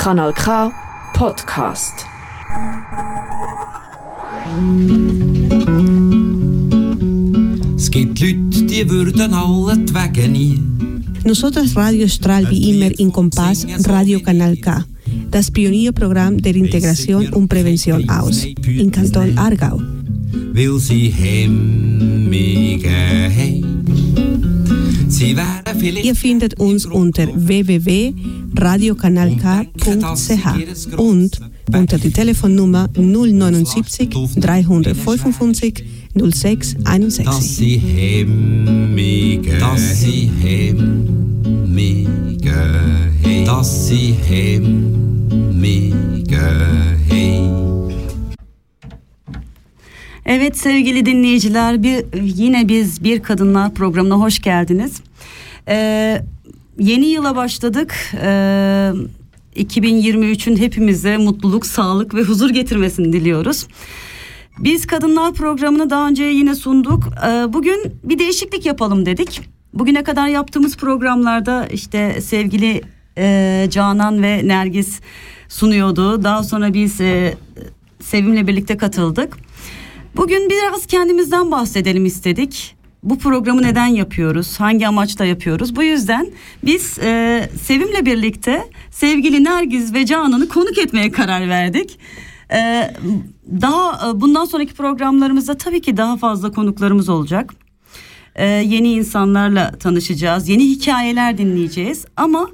Kanal K Podcast. Es gibt Leute, die würden allentwegen nie. Nosotros Radio Stral wie immer in Kompass Radio Kanal K, das Pionierprogramm der Integration und Prävention aus, in Kanton Aargau. Weil sie hemmige haben. Sie wären Ihr findet uns unter www.radiokanalk.ch und unter die Telefonnummer 079 355 06 dass 61. sie hemmige dass sie hemmige. Dass sie hemmige. Evet sevgili dinleyiciler bir yine biz bir kadınlar programına hoş geldiniz. Ee, yeni yıla başladık. Ee, 2023'ün hepimize mutluluk, sağlık ve huzur getirmesini diliyoruz. Biz kadınlar programını daha önce yine sunduk. Ee, bugün bir değişiklik yapalım dedik. Bugüne kadar yaptığımız programlarda işte sevgili e, Canan ve Nergis sunuyordu. Daha sonra biz e, Sevim'le birlikte katıldık. Bugün biraz kendimizden bahsedelim istedik. Bu programı neden yapıyoruz? Hangi amaçla yapıyoruz? Bu yüzden biz e, Sevim'le birlikte sevgili Nergiz ve Canan'ı konuk etmeye karar verdik. E, daha e, bundan sonraki programlarımızda tabii ki daha fazla konuklarımız olacak. E, yeni insanlarla tanışacağız, yeni hikayeler dinleyeceğiz. Ama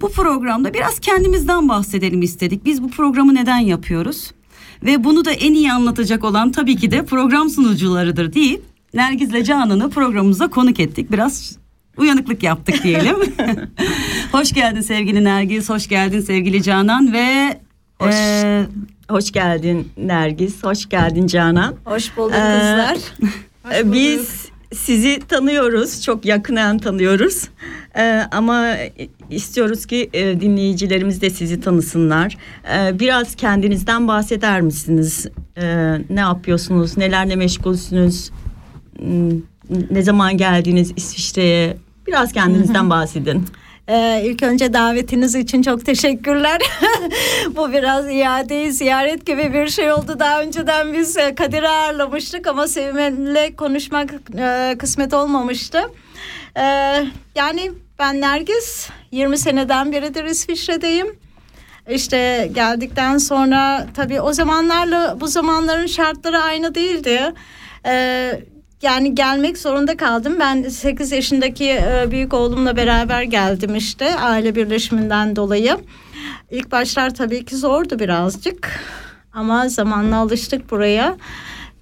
bu programda biraz kendimizden bahsedelim istedik. Biz bu programı neden yapıyoruz? Ve bunu da en iyi anlatacak olan tabii ki de program sunucularıdır deyip Nergiz'le Canan'ı programımıza konuk ettik. Biraz uyanıklık yaptık diyelim. hoş geldin sevgili Nergiz, hoş geldin sevgili Canan ve Hoş. e, Hoş geldin Nergis, hoş geldin Canan. Hoş bulduk Ee, kızlar. Ee, Biz sizi tanıyoruz, çok yakından tanıyoruz. Ee, ama istiyoruz ki e, dinleyicilerimiz de sizi tanısınlar. Ee, biraz kendinizden bahseder misiniz? Ee, ne yapıyorsunuz, nelerle meşgulsünüz? Ne zaman geldiniz İsviçre'ye? Biraz kendinizden bahsedin. Ee, ilk önce davetiniz için çok teşekkürler. Bu biraz iade ziyaret gibi bir şey oldu. Daha önceden biz e, Kadir'i ağırlamıştık ama Sevim'le konuşmak e, kısmet olmamıştı. Ee, yani ben Nergis 20 seneden beridir İsviçre'deyim. İşte geldikten sonra tabii o zamanlarla bu zamanların şartları aynı değildi. Ee, yani gelmek zorunda kaldım. Ben 8 yaşındaki e, büyük oğlumla beraber geldim işte aile birleşiminden dolayı. İlk başlar tabii ki zordu birazcık ama zamanla alıştık buraya.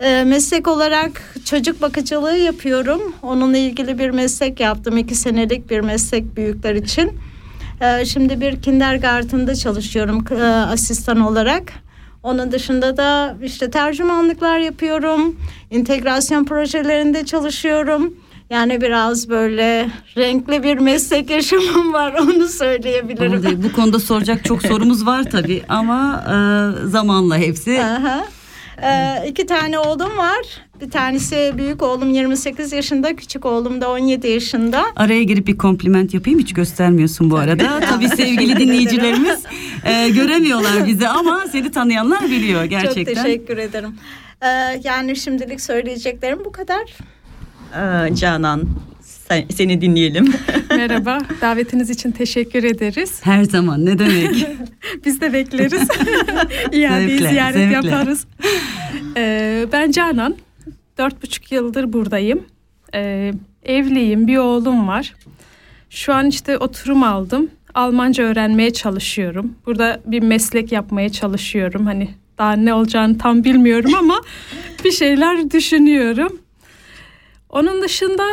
Ee, meslek olarak çocuk bakıcılığı yapıyorum. Onunla ilgili bir meslek yaptım. iki senelik bir meslek büyükler için. Ee, şimdi bir kindergarten'da çalışıyorum e, asistan olarak. Onun dışında da işte tercümanlıklar yapıyorum. İntegrasyon projelerinde çalışıyorum. Yani biraz böyle renkli bir meslek yaşamım var onu söyleyebilirim. Vallahi bu konuda soracak çok sorumuz var tabii ama e, zamanla hepsi. Aha. Ee, iki tane oğlum var. Bir tanesi büyük oğlum 28 yaşında, küçük oğlum da 17 yaşında. Araya girip bir kompliment yapayım hiç göstermiyorsun bu arada. Tabii sevgili dinleyicilerimiz e, göremiyorlar bizi ama seni tanıyanlar biliyor gerçekten. Çok teşekkür ederim. Ee, yani şimdilik söyleyeceklerim bu kadar. Ee, Canan, sen- seni dinleyelim. Merhaba, davetiniz için teşekkür ederiz. Her zaman ne demek? Biz de bekleriz. İadeyi Zevkle, ziyaret zevkle. yaparız. Ee, ben Canan, dört buçuk yıldır buradayım. Ee, evliyim, bir oğlum var. Şu an işte oturum aldım. Almanca öğrenmeye çalışıyorum. Burada bir meslek yapmaya çalışıyorum. Hani daha ne olacağını tam bilmiyorum ama bir şeyler düşünüyorum. Onun dışında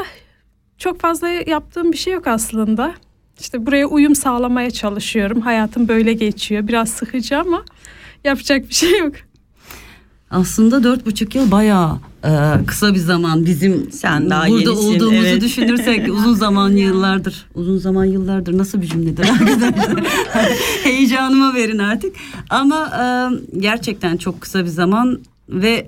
çok fazla yaptığım bir şey yok aslında. İşte buraya uyum sağlamaya çalışıyorum. Hayatım böyle geçiyor. Biraz sıkıcı ama yapacak bir şey yok. Aslında dört buçuk yıl bayağı e, kısa bir zaman bizim Sen daha burada yenisin, olduğumuzu evet. düşünürsek uzun zaman yıllardır uzun zaman yıllardır nasıl bir cümledir arkadaşlar heyecanıma verin artık ama e, gerçekten çok kısa bir zaman ve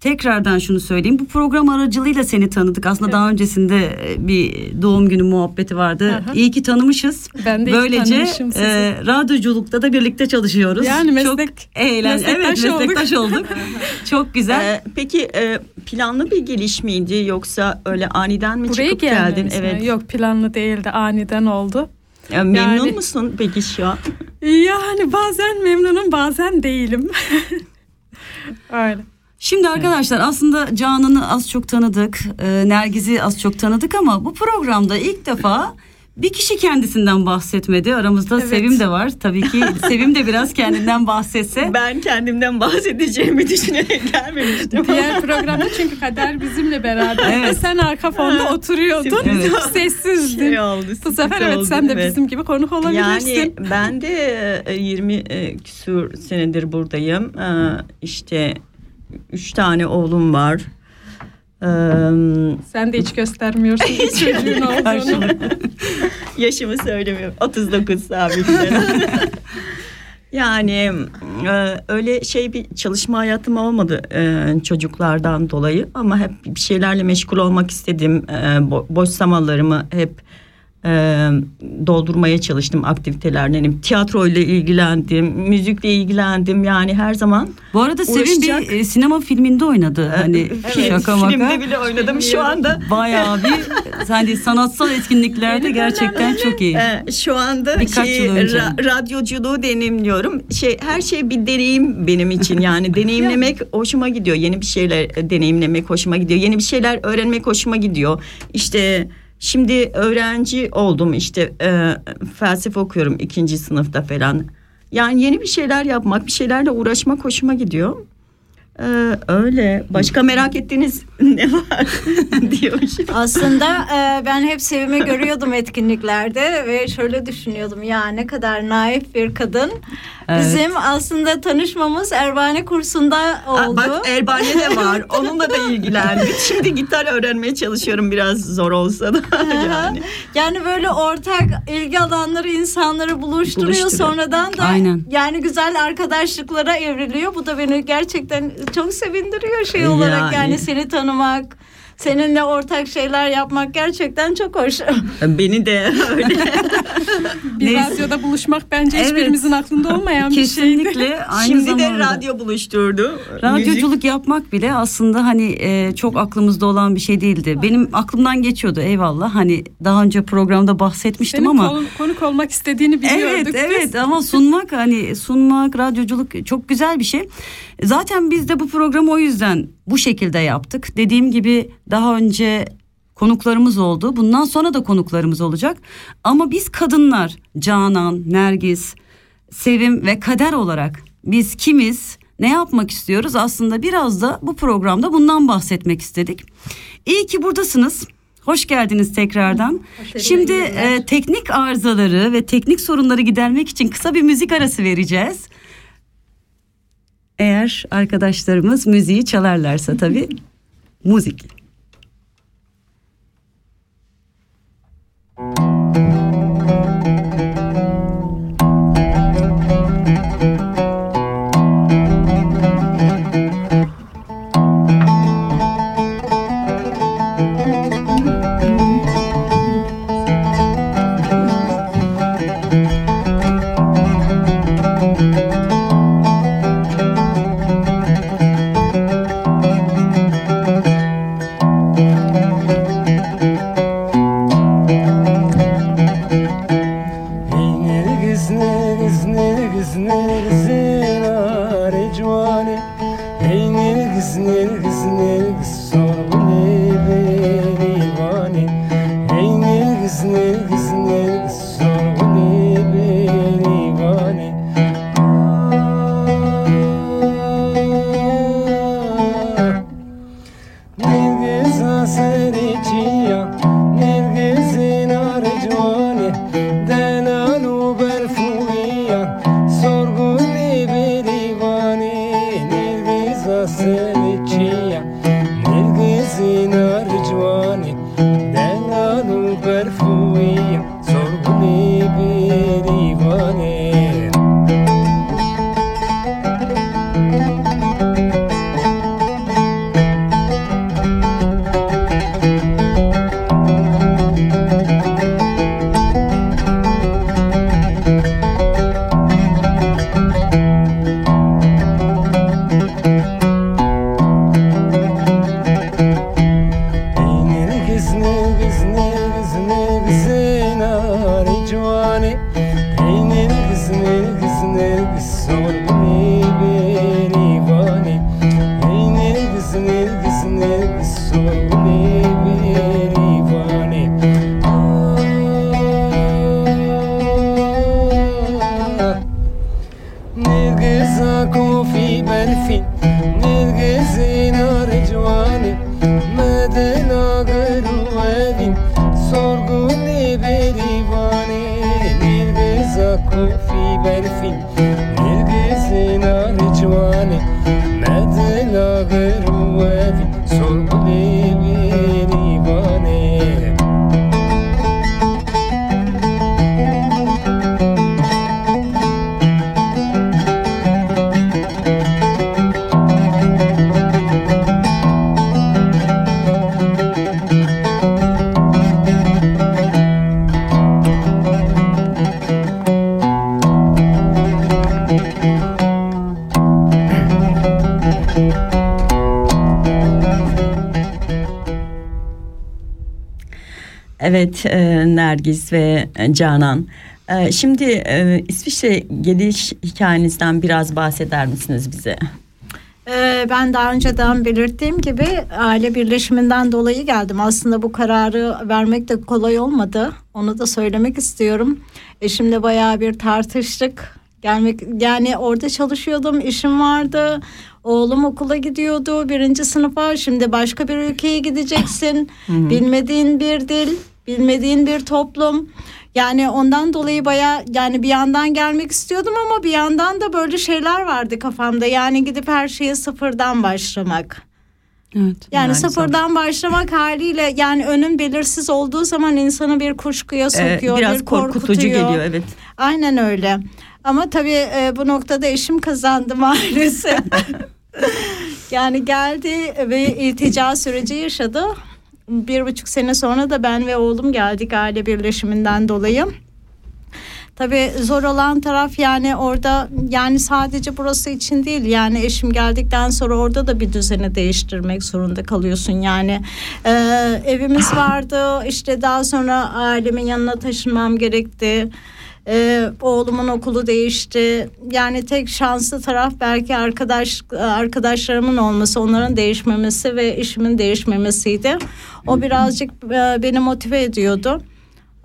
tekrardan şunu söyleyeyim. Bu program aracılığıyla seni tanıdık. Aslında Evet. daha öncesinde e, bir doğum günü muhabbeti vardı. Hı. İyi ki tanımışız. Ben de Böylece tanımışım sizi. e, radyoculukta da birlikte çalışıyoruz. Yani meslek- Çok eğlen evet meslektaş olduk. meslektaş olduk. Çok güzel. Ee, peki e, planlı bir geliş miydi yoksa öyle aniden mi Buraya çıkıp geldin? mi? Evet. Yok planlı değildi aniden oldu. Ya, memnun Yani- musun peki şu an? Yani bazen memnunum bazen değilim. Öyle. Şimdi arkadaşlar aslında Canan'ı az çok tanıdık, e, Nergiz'i az çok tanıdık ama bu programda ilk defa bir kişi kendisinden bahsetmedi. Aramızda Evet. Sevim de var. Tabii ki Sevim de biraz kendinden bahsetse. Ben kendimden bahsedeceğimi düşünerek gelmemiştim. Diğer programda çünkü Kader bizimle beraber. Evet. Sen arka fonda oturuyordun. Evet. Sessizdin. Şey oldu, Bu sefer evet oldu, sen de evet. bizim gibi konuk olabilirsin. Yani ben de e, 20 e, küsur senedir buradayım. E, İşte üç tane oğlum var. Ee, Sen de hiç göstermiyorsun çocuğun olduğunu. Yaşımı söylemiyorum. 39 sabitlerim. yani e, öyle şey bir çalışma hayatım olmadı e, çocuklardan dolayı ama hep bir şeylerle meşgul olmak istedim. E, bo- boş zamanlarımı hep e, doldurmaya çalıştım aktivitelerden. Yani tiyatroyla ilgilendim, müzikle ilgilendim. Yani her zaman Bu arada Uğraşacak. bir e, sinema filminde oynadı. Hani Evet, şaka maka. filmde bile oynadım şu anda. Bayağı bir hani sanatsal etkinliklerde gerçekten çok iyi. Ee, şu anda Birkaç şey, ra- radyoculuğu deneyimliyorum. Şey her şey bir deneyim benim için. Yani deneyimlemek hoşuma gidiyor. Yeni bir şeyler e, deneyimlemek hoşuma gidiyor. Yeni bir şeyler öğrenmek hoşuma gidiyor. İşte şimdi öğrenci oldum. İşte e, felsefe okuyorum ikinci sınıfta falan. Yani yeni bir şeyler yapmak, bir şeylerle uğraşmak hoşuma gidiyor. Ee, öyle. Başka merak ettiğiniz ne var diyor. Aslında e, ben hep Sevim'i görüyordum etkinliklerde ve şöyle düşünüyordum ya ne kadar naif bir kadın. Evet. Bizim aslında tanışmamız Erbane kursunda Aa, oldu. Bak Erbane de var. Onunla da ilgilendik. Şimdi gitar öğrenmeye çalışıyorum biraz zor olsa da yani. Yani böyle ortak ilgi alanları insanları buluşturuyor, Buluşturuyor. sonradan da Aynen. yani güzel arkadaşlıklara evriliyor. Bu da beni gerçekten çok sevindiriyor şey olarak Yani. yani seni tanımak, seninle ortak şeyler yapmak gerçekten çok hoş. Beni de öyle. Bir Neyse. radyoda buluşmak bence Evet. hiçbirimizin aklında olmayan bir şeydi. Kesinlikle aynı Şimdi zamanda. de radyo buluşturdu. Radyoculuk yapmak bile aslında hani e, çok aklımızda olan bir şey değildi. Benim aklımdan geçiyordu eyvallah. Hani daha önce programda bahsetmiştim Senin ama konu- konuk olmak istediğini biliyorduk Evet biz. evet ama sunmak hani sunmak radyoculuk çok güzel bir şey. Zaten biz de bu programı o yüzden bu şekilde yaptık. Dediğim gibi daha önce konuklarımız oldu. Bundan sonra da konuklarımız olacak. Ama biz kadınlar Canan, Nergis, Sevim ve Kader olarak biz kimiz? Ne yapmak istiyoruz? Aslında biraz da bu programda bundan bahsetmek istedik. İyi ki buradasınız. Hoş geldiniz tekrardan. Şimdi e, teknik arızaları ve teknik sorunları gidermek için kısa bir müzik arası vereceğiz. Eğer arkadaşlarımız müziği çalarlarsa tabii. Müzik. Evet e, Nergiz ve e, Canan. E, şimdi e, İsviçre geliş hikayenizden biraz bahseder misiniz bize? Ee, ben daha önceden belirttiğim gibi aile birleşiminden dolayı geldim. Aslında bu kararı vermek de kolay olmadı. Onu da söylemek istiyorum. Eşimle bayağı bir tartıştık. Gelmek yani orada çalışıyordum, işim vardı. Oğlum okula gidiyordu birinci sınıfa. Şimdi başka bir ülkeye gideceksin. Bilmediğin bir dil, bilmediğin bir toplum. Yani ondan dolayı baya yani bir yandan gelmek istiyordum ama bir yandan da böyle şeyler vardı kafamda. Yani gidip her şeye sıfırdan başlamak. Evet. Yani, sıfırdan başlamak haliyle yani önün belirsiz olduğu zaman insanı bir kuşkuya E, sokuyor, biraz bir korkutucu geliyor evet. Aynen öyle. Ama tabii e, bu noktada eşim kazandı maalesef. yani geldi ve iltica süreci yaşadı. Bir buçuk sene sonra da ben ve oğlum geldik aile birleşiminden dolayı. Tabii zor olan taraf yani orada yani sadece burası için değil yani eşim geldikten sonra orada da bir düzeni değiştirmek zorunda kalıyorsun yani Ee, evimiz vardı işte daha sonra ailemin yanına taşınmam gerekti. Ee, oğlumun okulu değişti. Yani tek şanslı taraf belki arkadaş arkadaşlarımın olması, onların değişmemesi ve işimin değişmemesiydi. O birazcık e, beni motive ediyordu.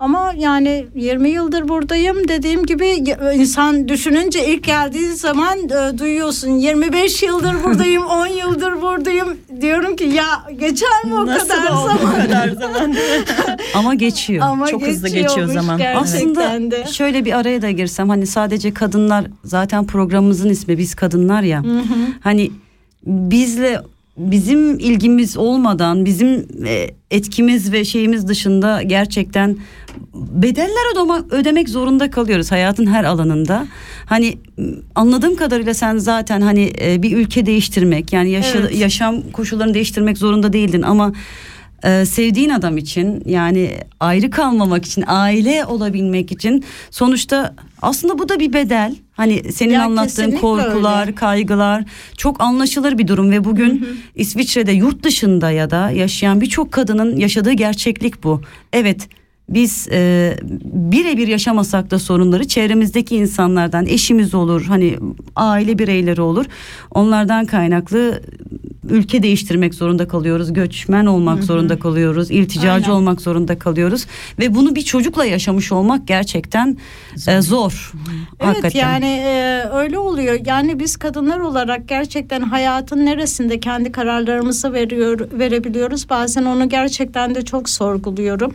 Ama yani 20 yıldır buradayım dediğim gibi y- insan düşününce ilk geldiği zaman e, duyuyorsun 25 yıldır buradayım 10 yıldır buradayım diyorum ki ya geçer mi o Nasıl kadar oldu zaman o kadar zaman? Ama geçiyor. ama Çok hızlı geçiyor zaman. Aslında de. şöyle bir araya da girsem hani sadece kadınlar zaten programımızın ismi biz kadınlar ya. Hani bizle bizim ilgimiz olmadan bizim e, etkimiz ve şeyimiz dışında gerçekten bedeller ödeme, ödemek zorunda kalıyoruz hayatın her alanında. Hani anladığım kadarıyla sen zaten hani e, bir ülke değiştirmek yani yaşa- Evet. yaşam koşullarını değiştirmek zorunda değildin ama e, sevdiğin adam için yani ayrı kalmamak için aile olabilmek için sonuçta aslında bu da bir bedel. Hani senin Ya anlattığın korkular, öyle. kaygılar çok anlaşılır bir durum ve bugün İsviçre'de yurt dışında ya da yaşayan birçok kadının yaşadığı gerçeklik bu. Evet biz e, birebir yaşamasak da sorunları çevremizdeki insanlardan eşimiz olur hani aile bireyleri olur onlardan kaynaklı ülke değiştirmek zorunda kalıyoruz göçmen olmak zorunda kalıyoruz ilticacı Aynen. olmak zorunda kalıyoruz ve bunu bir çocukla yaşamış olmak gerçekten e, zor. Evet Hakikaten. yani e, öyle oluyor. Yani biz kadınlar olarak gerçekten hayatın neresinde kendi kararlarımızı veriyor verebiliyoruz. Bazen onu gerçekten de çok sorguluyorum.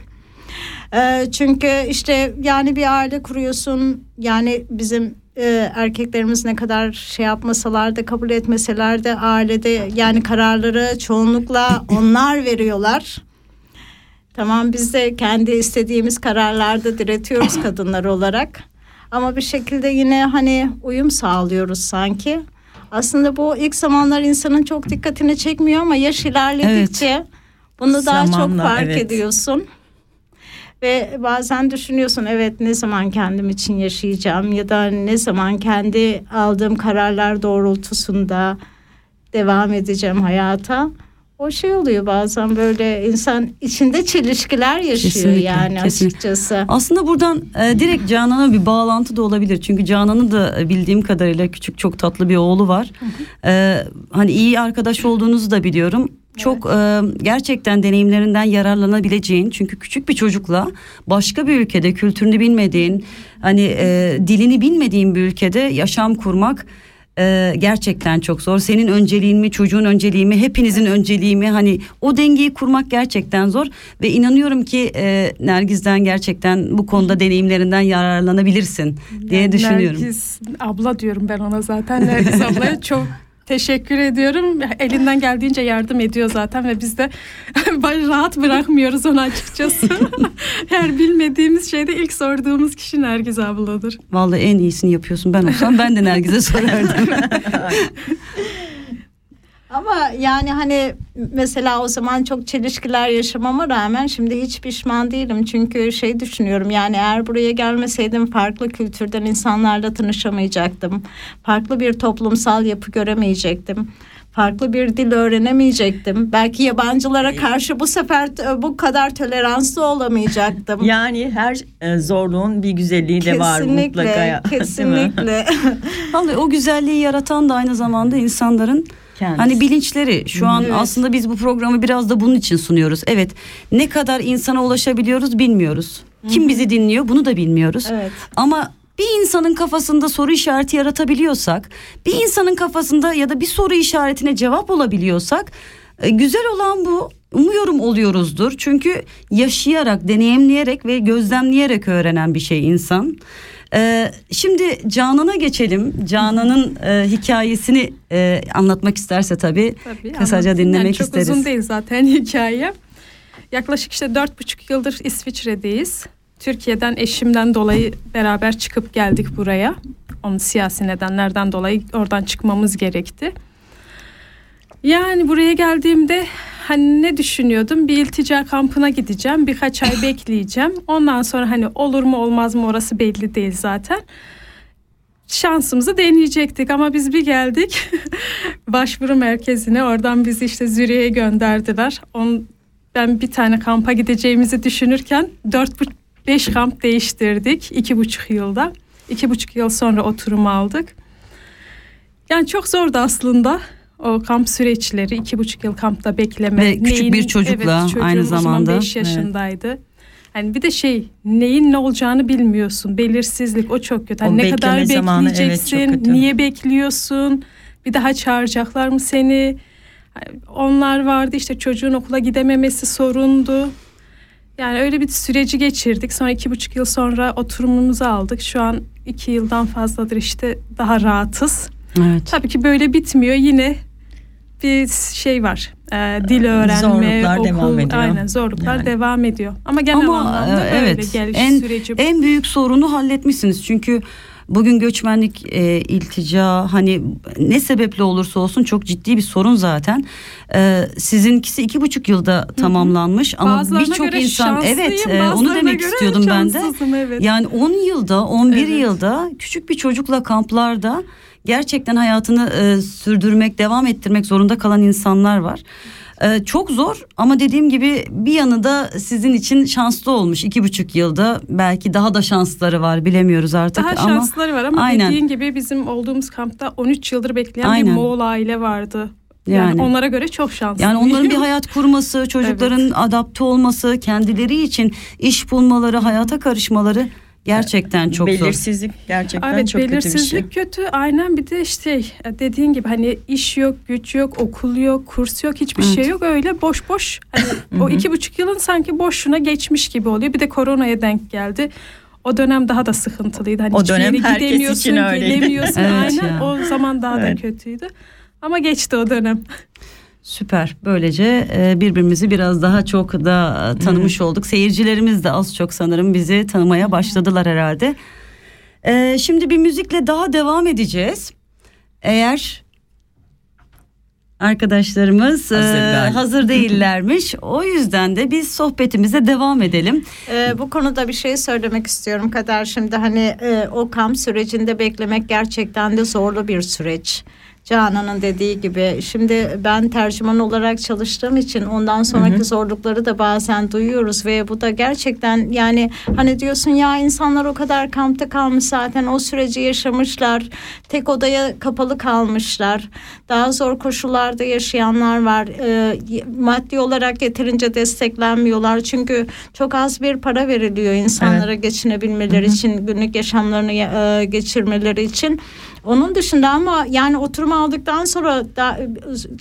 E, çünkü işte yani bir aile kuruyorsun. Yani bizim e, erkeklerimiz ne kadar şey yapmasalar da kabul etmeseler de ailede yani kararları çoğunlukla onlar veriyorlar. Tamam biz de kendi istediğimiz kararlarda diretiyoruz kadınlar olarak. Ama bir şekilde yine hani uyum sağlıyoruz sanki. Aslında bu ilk zamanlar insanın çok dikkatini çekmiyor ama yaş ilerledikçe bunu daha çok Zamanla, fark evet. ediyorsun. Ve bazen düşünüyorsun evet ne zaman kendim için yaşayacağım ya da ne zaman kendi aldığım kararlar doğrultusunda devam edeceğim hayata. o şey oluyor bazen böyle insan içinde çelişkiler yaşıyor Kesinlikle, yani kesinlikle. açıkçası. Aslında buradan e, direkt Canan'a bir bağlantı da olabilir. Çünkü Canan'ın da e, bildiğim kadarıyla küçük çok tatlı bir oğlu var. E, hani iyi arkadaş olduğunuzu da biliyorum. Çok e, gerçekten deneyimlerinden yararlanabileceğin çünkü küçük bir çocukla başka bir ülkede kültürünü bilmediğin hani e, dilini bilmediğin bir ülkede yaşam kurmak e, gerçekten çok zor. Senin önceliğin mi, çocuğun önceliği mi, hepinizin önceliği mi? Hani o dengeyi kurmak gerçekten zor ve inanıyorum ki e, Nergiz'den gerçekten bu konuda deneyimlerinden yararlanabilirsin diye Yani düşünüyorum. Nergis abla diyorum ben ona zaten. Nergis ablaya çok teşekkür ediyorum. Elinden geldiğince yardım ediyor zaten ve biz de rahat bırakmıyoruz onu açıkçası. Her bilmediğimiz şeyde ilk sorduğumuz kişi Nergis abladır. Vallahi en iyisini yapıyorsun. Ben olsam ben de Nergiz'e sorardım. Ama yani hani mesela o zaman çok çelişkiler yaşamama rağmen şimdi hiç pişman değilim. Çünkü şey düşünüyorum yani eğer buraya gelmeseydim farklı kültürden insanlarla tanışamayacaktım. Farklı bir toplumsal yapı göremeyecektim. Farklı bir dil öğrenemeyecektim. Belki yabancılara karşı bu sefer bu kadar toleranslı olamayacaktım. Yani her e, zorluğun bir güzelliği de var mutlaka. mi? kesinlikle. Vallahi o güzelliği yaratan da aynı zamanda insanların Kendisi. Hani bilinçleri şu an Evet. aslında biz bu programı biraz da bunun için sunuyoruz. Evet ne kadar insana ulaşabiliyoruz bilmiyoruz. Kim bizi dinliyor bunu da bilmiyoruz. Evet. Ama bir insanın kafasında soru işareti yaratabiliyorsak, bir insanın kafasında ya da bir soru işaretine cevap olabiliyorsak e, güzel olan bu. Umuyorum oluyoruzdur. Çünkü yaşayarak, deneyimleyerek ve gözlemleyerek öğrenen bir şey insan. Ee, şimdi Canan'a geçelim. Canan'ın e, hikayesini e, anlatmak isterse tabii, Tabii, kısaca dinlemek Yani çok isteriz. uzun değil zaten hikaye. Yaklaşık işte dört buçuk yıldır İsviçre'deyiz. Türkiye'den eşimden dolayı beraber çıkıp geldik buraya. Onun siyasi nedenlerden dolayı oradan çıkmamız gerekti. Yani buraya geldiğimde hani ne düşünüyordum? Bir iltica kampına gideceğim. Birkaç ay bekleyeceğim. Ondan sonra hani olur mu olmaz mı orası belli değil zaten. Şansımızı deneyecektik ama biz bir geldik başvuru merkezine. Oradan bizi işte Zürich'e gönderdiler. On, ben bir tane kampa gideceğimizi düşünürken dört beş kamp değiştirdik iki buçuk yılda. İki buçuk yıl sonra oturum aldık. Yani çok zordu aslında o kamp süreçleri. iki buçuk yıl kampta bekleme. Ve küçük bir çocukla çocuğum aynı zamanda. 5 yaşındaydı. Hani bir de şey neyin ne olacağını bilmiyorsun. Belirsizlik o çok kötü. Hani O ne kadar zamanı, evet, bekleyeceksin? kötü. niye bekliyorsun? Bir daha çağıracaklar mı seni? Onlar vardı işte çocuğun okula gidememesi sorundu. Yani öyle bir süreci geçirdik. Sonra iki buçuk yıl sonra oturumumuzu aldık. Şu an iki yıldan fazladır işte daha rahatız. Evet. Tabii ki böyle bitmiyor. Yine bir şey var. Ee, dil öğrenme, Zorluklar okul, devam ediyor. aynen zorluklar Yani. devam ediyor. Ama genel Ama anlamda e, böyle evet geliş en süreci. en büyük sorunu halletmişsiniz çünkü bugün göçmenlik e, iltica hani ne sebeple olursa olsun çok ciddi bir sorun zaten. E, sizinkisi iki buçuk yılda tamamlanmış ama Bazılarına birçok insan evet e, onu demek istiyordum ben de. evet. Yani 10 yılda 11 Evet. yılda küçük bir çocukla kamplarda gerçekten hayatını e, sürdürmek devam ettirmek zorunda kalan insanlar var. E, çok zor ama dediğim gibi bir yanı da sizin için şanslı olmuş iki buçuk yılda belki daha da şansları var bilemiyoruz artık Daha ama şansları var ama Aynen. dediğin gibi bizim olduğumuz kampta 13 yıldır bekleyen Aynen. bir Moğol aile vardı. Yani, Yani. onlara göre çok şanslı. yani onların bir hayat kurması, çocukların adapte olması, kendileri için iş bulmaları, hayata karışmaları gerçekten çok zor. Belirsizlik gerçekten Evet çok kötü bir şey. belirsizlik kötü. Aynen bir de işte dediğin gibi hani iş yok, güç yok, okul yok, kurs yok, hiçbir Evet. şey yok. Öyle boş boş. Hani o iki buçuk yılın sanki boşuna geçmiş gibi oluyor. Bir de koronaya denk geldi. O dönem daha da sıkıntılıydı. Hani O dönem herkes gidemiyorsun, için öyleydi. gelemiyorsun. Evet Aynen ya. o zaman daha Evet. da kötüydü. Ama geçti o dönem. Süper. Böylece e, birbirimizi biraz daha çok da e, tanımış olduk. Seyircilerimiz de az çok sanırım bizi tanımaya başladılar herhalde. E, Şimdi bir müzikle daha devam edeceğiz. Eğer arkadaşlarımız Hazır hazır değillermiş. O yüzden de biz sohbetimize devam edelim. Bu konuda bir şey söylemek istiyorum Kader. Şimdi hani e, o kamp sürecinde beklemek gerçekten de zorlu bir süreç. Canan'ın dediği gibi. Şimdi ben tercüman olarak çalıştığım için ondan sonraki Hı hı. zorlukları da bazen duyuyoruz ve bu da gerçekten yani hani diyorsun ya insanlar o kadar kampta kalmış zaten o süreci yaşamışlar. Tek odaya kapalı kalmışlar. Daha zor koşullarda yaşayanlar var. Ee, maddi olarak yeterince desteklenmiyorlar. Çünkü çok az bir para veriliyor insanlara geçinebilmeleri için, günlük yaşamlarını e, geçirmeleri için. Onun dışında ama yani oturum aldıktan sonra da,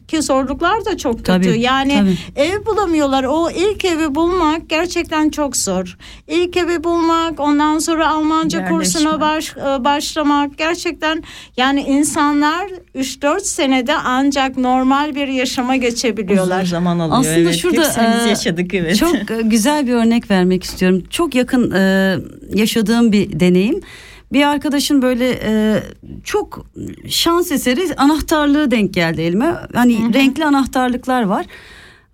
ki zorluklar da çok kötü. Tabii, yani tabii. ev bulamıyorlar. O ilk evi bulmak gerçekten çok zor. İlk evi bulmak, ondan sonra Almanca Yerleşme. kursuna baş, e, başlamak gerçekten yani insanlar 3-4 senede ancak normal bir yaşama geçebiliyorlar. Uzun zaman alıyor. Aslında evet. şurada Hepsini biz e, yaşadık evet. Çok e, güzel bir örnek vermek istiyorum. Çok yakın e, yaşadığım bir deneyim. Bir arkadaşın böyle e, çok şans eseri anahtarlığı denk geldi elime. Hani renkli anahtarlıklar var.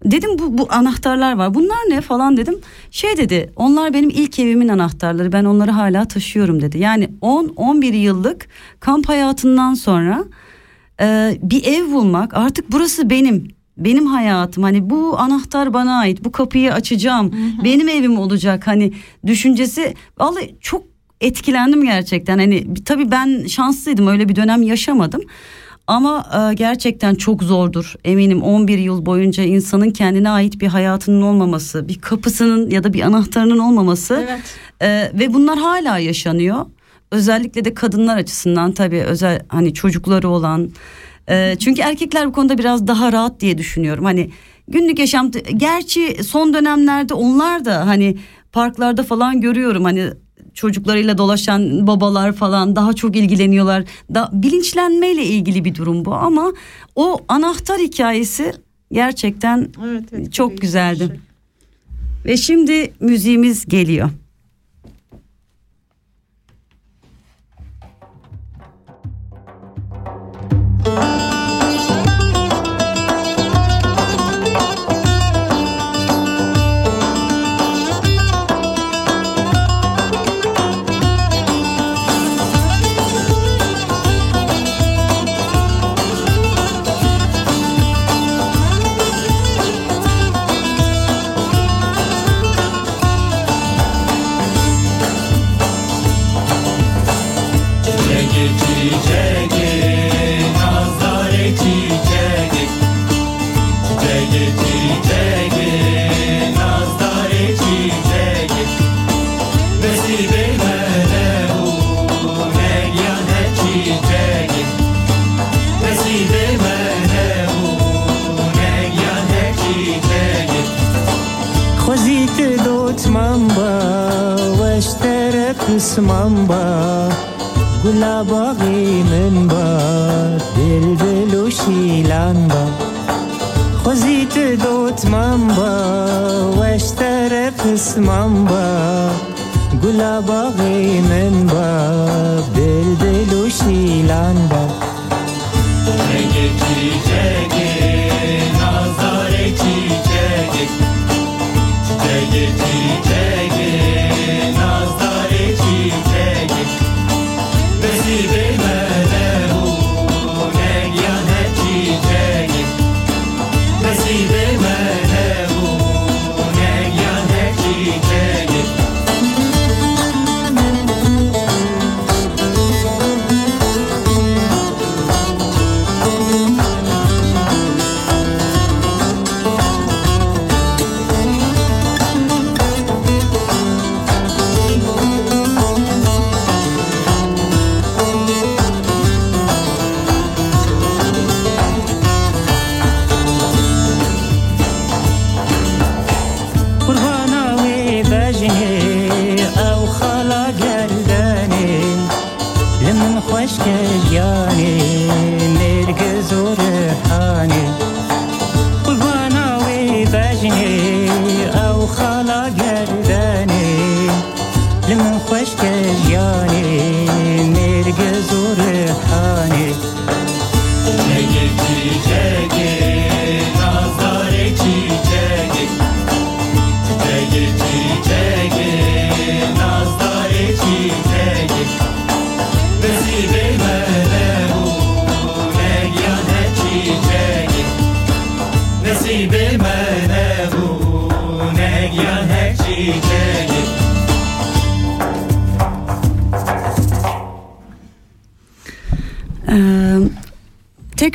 Dedim bu, bu anahtarlar var. Bunlar ne falan dedim. Şey dedi onlar benim ilk evimin anahtarları. Ben onları hala taşıyorum dedi. Yani 10-11 yıllık kamp hayatından sonra e, bir ev bulmak artık burası benim benim hayatım hani bu anahtar bana ait bu kapıyı açacağım benim evim olacak hani düşüncesi vallahi çok etkilendim gerçekten hani tabii ben şanslıydım öyle bir dönem yaşamadım ama e, gerçekten çok zordur eminim 11 yıl boyunca insanın kendine ait bir hayatının olmaması bir kapısının ya da bir anahtarının olmaması Evet. ee, ve bunlar hala yaşanıyor. Özellikle de kadınlar açısından tabii özel hani çocukları olan. e, çünkü erkekler bu konuda biraz daha rahat diye düşünüyorum. Hani günlük yaşantı gerçi son dönemlerde onlar da hani parklarda falan görüyorum hani çocuklarıyla dolaşan babalar falan daha çok ilgileniyorlar. Da bilinçlenmeyle ilgili bir durum bu ama o anahtar hikayesi gerçekten Evet, evet, çok güzeldi. Ve şimdi müziğimiz geliyor.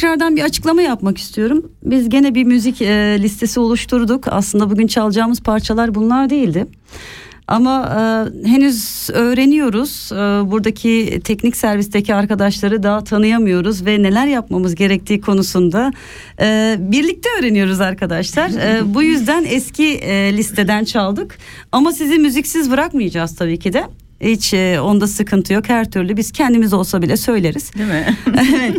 Tekrardan bir açıklama yapmak istiyorum. Biz gene bir müzik e, listesi oluşturduk. Aslında bugün çalacağımız parçalar bunlar değildi. Ama e, henüz öğreniyoruz. E, buradaki teknik servisteki arkadaşları daha tanıyamıyoruz ve neler yapmamız gerektiği konusunda e, birlikte öğreniyoruz arkadaşlar. E, bu yüzden eski e, listeden çaldık. Ama sizi müziksiz bırakmayacağız tabii ki de. Hiç e, onda sıkıntı yok. Her türlü biz kendimiz olsa bile söyleriz. Değil mi? evet.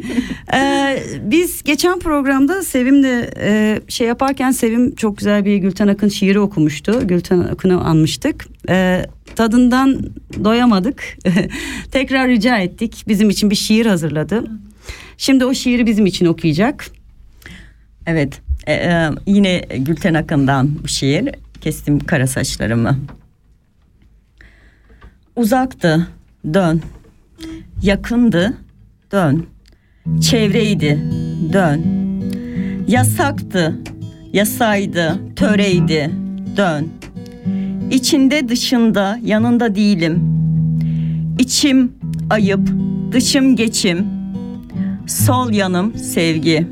Ee, biz geçen programda Sevim'le e, şey yaparken Sevim çok güzel bir Gülten Akın şiiri okumuştu. Gülten Akın'ı anmıştık. Ee, tadından doyamadık. Tekrar rica ettik. Bizim için bir şiir hazırladı. Şimdi o şiiri bizim için okuyacak. Evet. e, e, yine Gülten Akın'dan bu şiir. Kestim kara saçlarımı. Uzaktı, dön. Yakındı, dön. Çevreydi, dön. Yasaktı, yasaydı, töreydi, dön. İçinde dışında yanında değilim. İçim ayıp, dışım geçim. Sol yanım sevgi.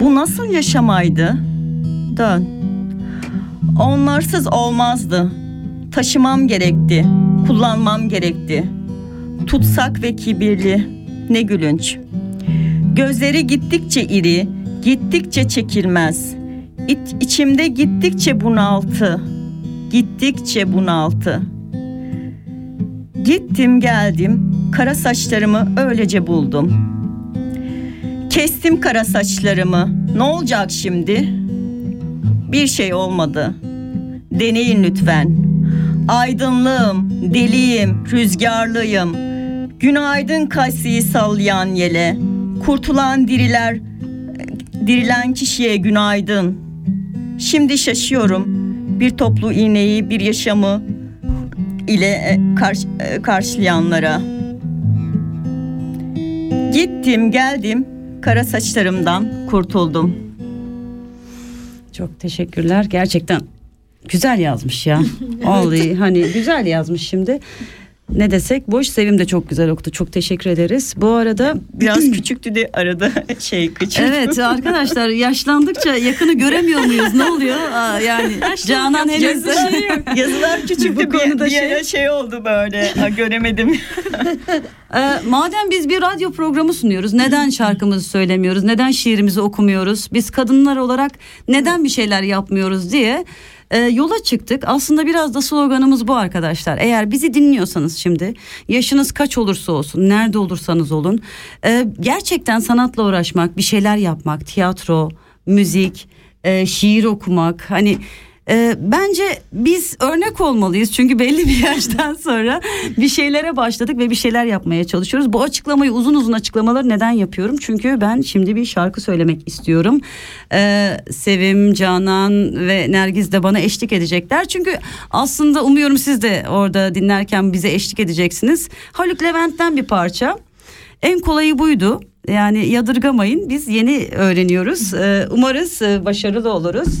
Bu nasıl yaşamaydı? Dön. Onlarsız olmazdı. Taşımam gerekti, kullanmam gerekti. Tutsak ve kibirli, ne gülünç. Gözleri gittikçe iri, gittikçe çekilmez. İç, içimde gittikçe bunaltı, gittikçe bunaltı. Gittim geldim, kara saçlarımı öylece buldum. Kestim kara saçlarımı, ne olacak şimdi? Bir şey olmadı. Deneyin lütfen. Aydınlığım, deliyim, rüzgarlıyım. Günaydın kasiyi sallayan yele. Kurtulan diriler, dirilen kişiye günaydın. Şimdi şaşıyorum. Bir toplu iğneyi, bir yaşamı ile e, karş- e, karşılayanlara. Gittim, geldim. Kara saçlarımdan kurtuldum. Çok teşekkürler. Gerçekten güzel yazmış ya. Vallahi hani güzel yazmış şimdi. Ne desek boş Sevim de çok güzel okudu. Çok teşekkür ederiz. Bu arada Biraz küçüktü de arada şey kaçırdım. Evet arkadaşlar yaşlandıkça yakını göremiyor muyuz? Ne oluyor? Aa, yani Canan henüz Yazılar küçüktü Bu bir, konuda bir şey- şey oldu böyle ha, göremedim. Ee, madem biz bir radyo programı sunuyoruz, neden şarkımızı söylemiyoruz, neden şiirimizi okumuyoruz, biz kadınlar olarak neden bir şeyler yapmıyoruz diye e, yola çıktık. Aslında biraz da sloganımız bu arkadaşlar. Eğer bizi dinliyorsanız şimdi, yaşınız kaç olursa olsun, nerede olursanız olun, e, gerçekten sanatla uğraşmak, bir şeyler yapmak, tiyatro, müzik, e, şiir okumak, hani e, bence biz örnek olmalıyız çünkü belli bir yaştan sonra bir şeylere başladık ve bir şeyler yapmaya çalışıyoruz. Bu açıklamayı uzun uzun açıklamaları neden yapıyorum? Çünkü ben şimdi bir şarkı söylemek istiyorum. E, Sevim, Canan ve Nergiz de bana eşlik edecekler. Çünkü aslında umuyorum siz de orada dinlerken bize eşlik edeceksiniz. Haluk Levent'ten bir parça. En kolayı buydu. Yani yadırgamayın. Biz yeni öğreniyoruz. E, umarız e, başarılı oluruz.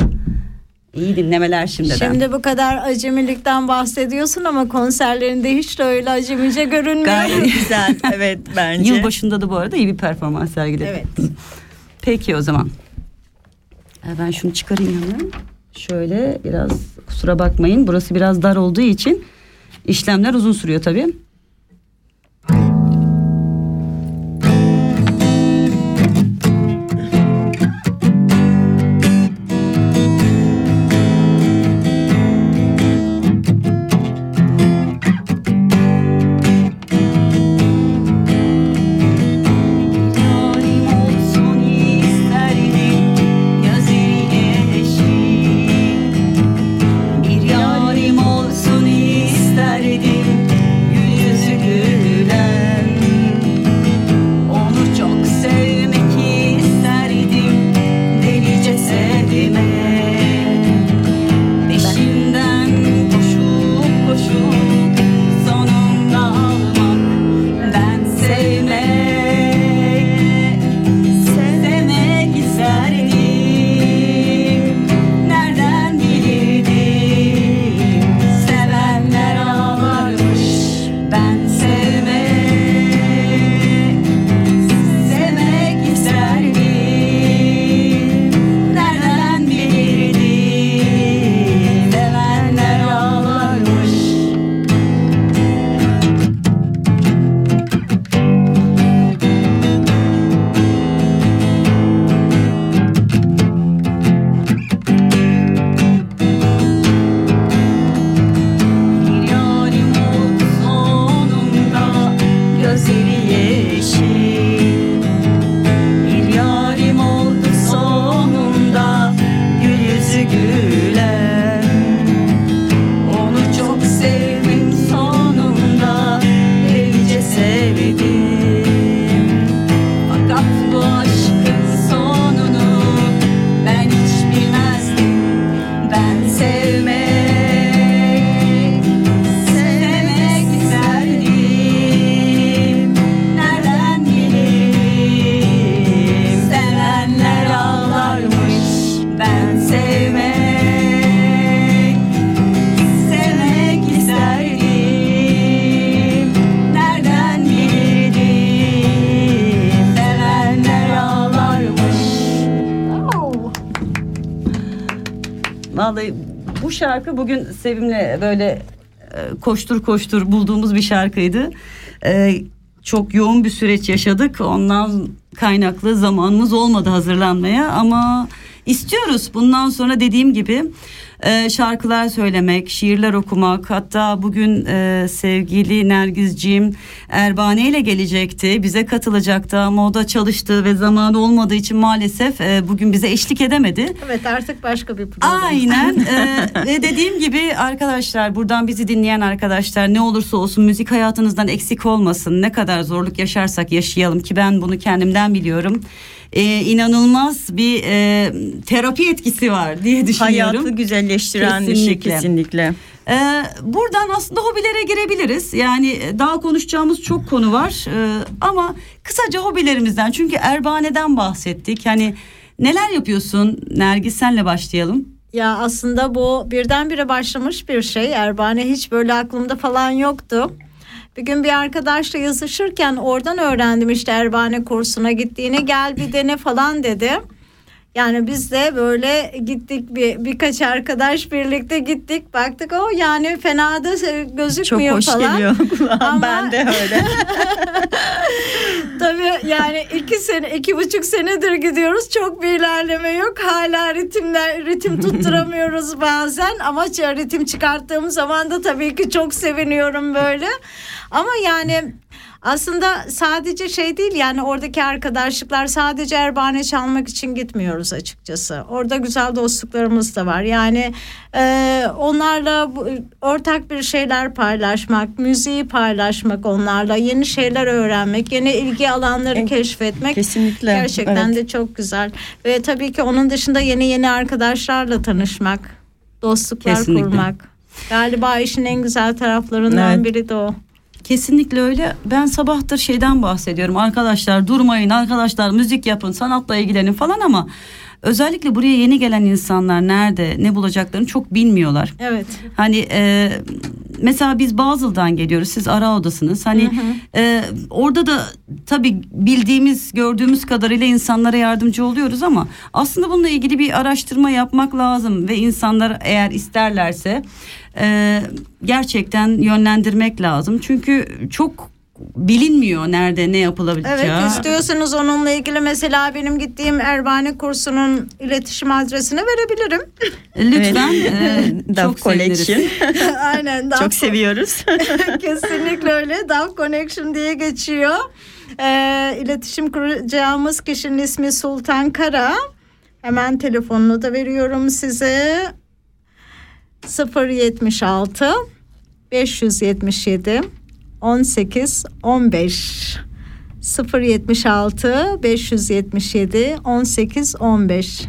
İyi dinlemeler şimdiden. Şimdi bu kadar acemilikten bahsediyorsun ama konserlerinde hiç de öyle acemice görünmüyor. Gayet güzel evet bence. Yılbaşında da bu arada iyi bir performans sergiledi. Evet. Peki o zaman. Ee, Ben şunu çıkarayım hemen. Şöyle biraz kusura bakmayın. Burası biraz dar olduğu için işlemler uzun sürüyor tabii. Şarkı bugün Sevim'le böyle e, koştur koştur bulduğumuz bir şarkıydı. E, çok yoğun bir süreç yaşadık. Ondan kaynaklı zamanımız olmadı hazırlanmaya ama istiyoruz. Bundan sonra dediğim gibi e, şarkılar söylemek, şiirler okumak. Hatta bugün e, sevgili Nergizciğim Erbane ile gelecekti. Bize katılacaktı ama o da çalıştı ve zamanı olmadığı için maalesef e, bugün bize eşlik edemedi. Evet artık başka bir program. Aynen Ee, ve dediğim gibi arkadaşlar buradan bizi dinleyen arkadaşlar ne olursa olsun müzik hayatınızdan eksik olmasın. Ne kadar zorluk yaşarsak yaşayalım ki ben bunu kendimden biliyorum. Ee, inanılmaz bir e, terapi etkisi var diye düşünüyorum. Hayatı güzelleştiren bir şey Kesinlikle. kesinlikle. Ee, buradan aslında hobilere girebiliriz. Yani e, daha konuşacağımız çok konu var. Ee, ama kısaca hobilerimizden çünkü Erbane'den bahsettik. Hani neler yapıyorsun? Nergis senle başlayalım. Ya aslında bu birdenbire başlamış bir şey. Erbane hiç böyle aklımda falan yoktu. Bir gün bir arkadaşla yazışırken oradan öğrendim işte Erbane kursuna gittiğini gel bir dene falan dedi. Yani biz de böyle gittik bir birkaç arkadaş birlikte gittik baktık o yani fena da Çok gözükmüyor hoş falan. geliyor kulağa. Ama- Ben de öyle. Tabii yani iki sene, iki buçuk senedir gidiyoruz. Çok bir ilerleme yok. Hala ritimler, ritim tutturamıyoruz bazen. Ama ritim çıkarttığım zaman da tabii ki çok seviniyorum böyle. Ama yani aslında sadece şey değil yani oradaki arkadaşlıklar sadece erbane çalmak için gitmiyoruz açıkçası. Orada güzel dostluklarımız da var. Yani e, onlarla bu- ortak bir şeyler paylaşmak, müziği paylaşmak onlarla, yeni şeyler öğrenmek, yeni ilgi alanları En- keşfetmek Kesinlikle. gerçekten evet. de çok güzel. Ve tabii ki onun dışında yeni yeni arkadaşlarla tanışmak, dostluklar Kesinlikle. kurmak. Galiba işin en güzel taraflarından Evet. biri de o. Kesinlikle öyle. Ben sabahtır şeyden bahsediyorum. Arkadaşlar durmayın, arkadaşlar müzik yapın, sanatla ilgilenin falan ama özellikle buraya yeni gelen insanlar nerede, ne bulacaklarını çok bilmiyorlar. Evet. Hani e, mesela biz Basıl'dan geliyoruz. Siz ara odasınız. Hani e, orada da tabii bildiğimiz, gördüğümüz kadarıyla insanlara yardımcı oluyoruz ama aslında bununla ilgili bir araştırma yapmak lazım ve insanlar eğer isterlerse e, gerçekten yönlendirmek lazım. Çünkü çok bilinmiyor nerede ne yapılabileceği. Evet istiyorsanız onunla ilgili mesela benim gittiğim Erbane kursunun iletişim adresini verebilirim. Lütfen Evet. e, çok. Collection. Aynen. Dove- Çok seviyoruz. Kesinlikle öyle. Dove Connection diye geçiyor. Ee, iletişim kuracağımız kişinin ismi Sultan Kara. Hemen telefonunu da veriyorum size. 076 577 18 15 076 577 18 15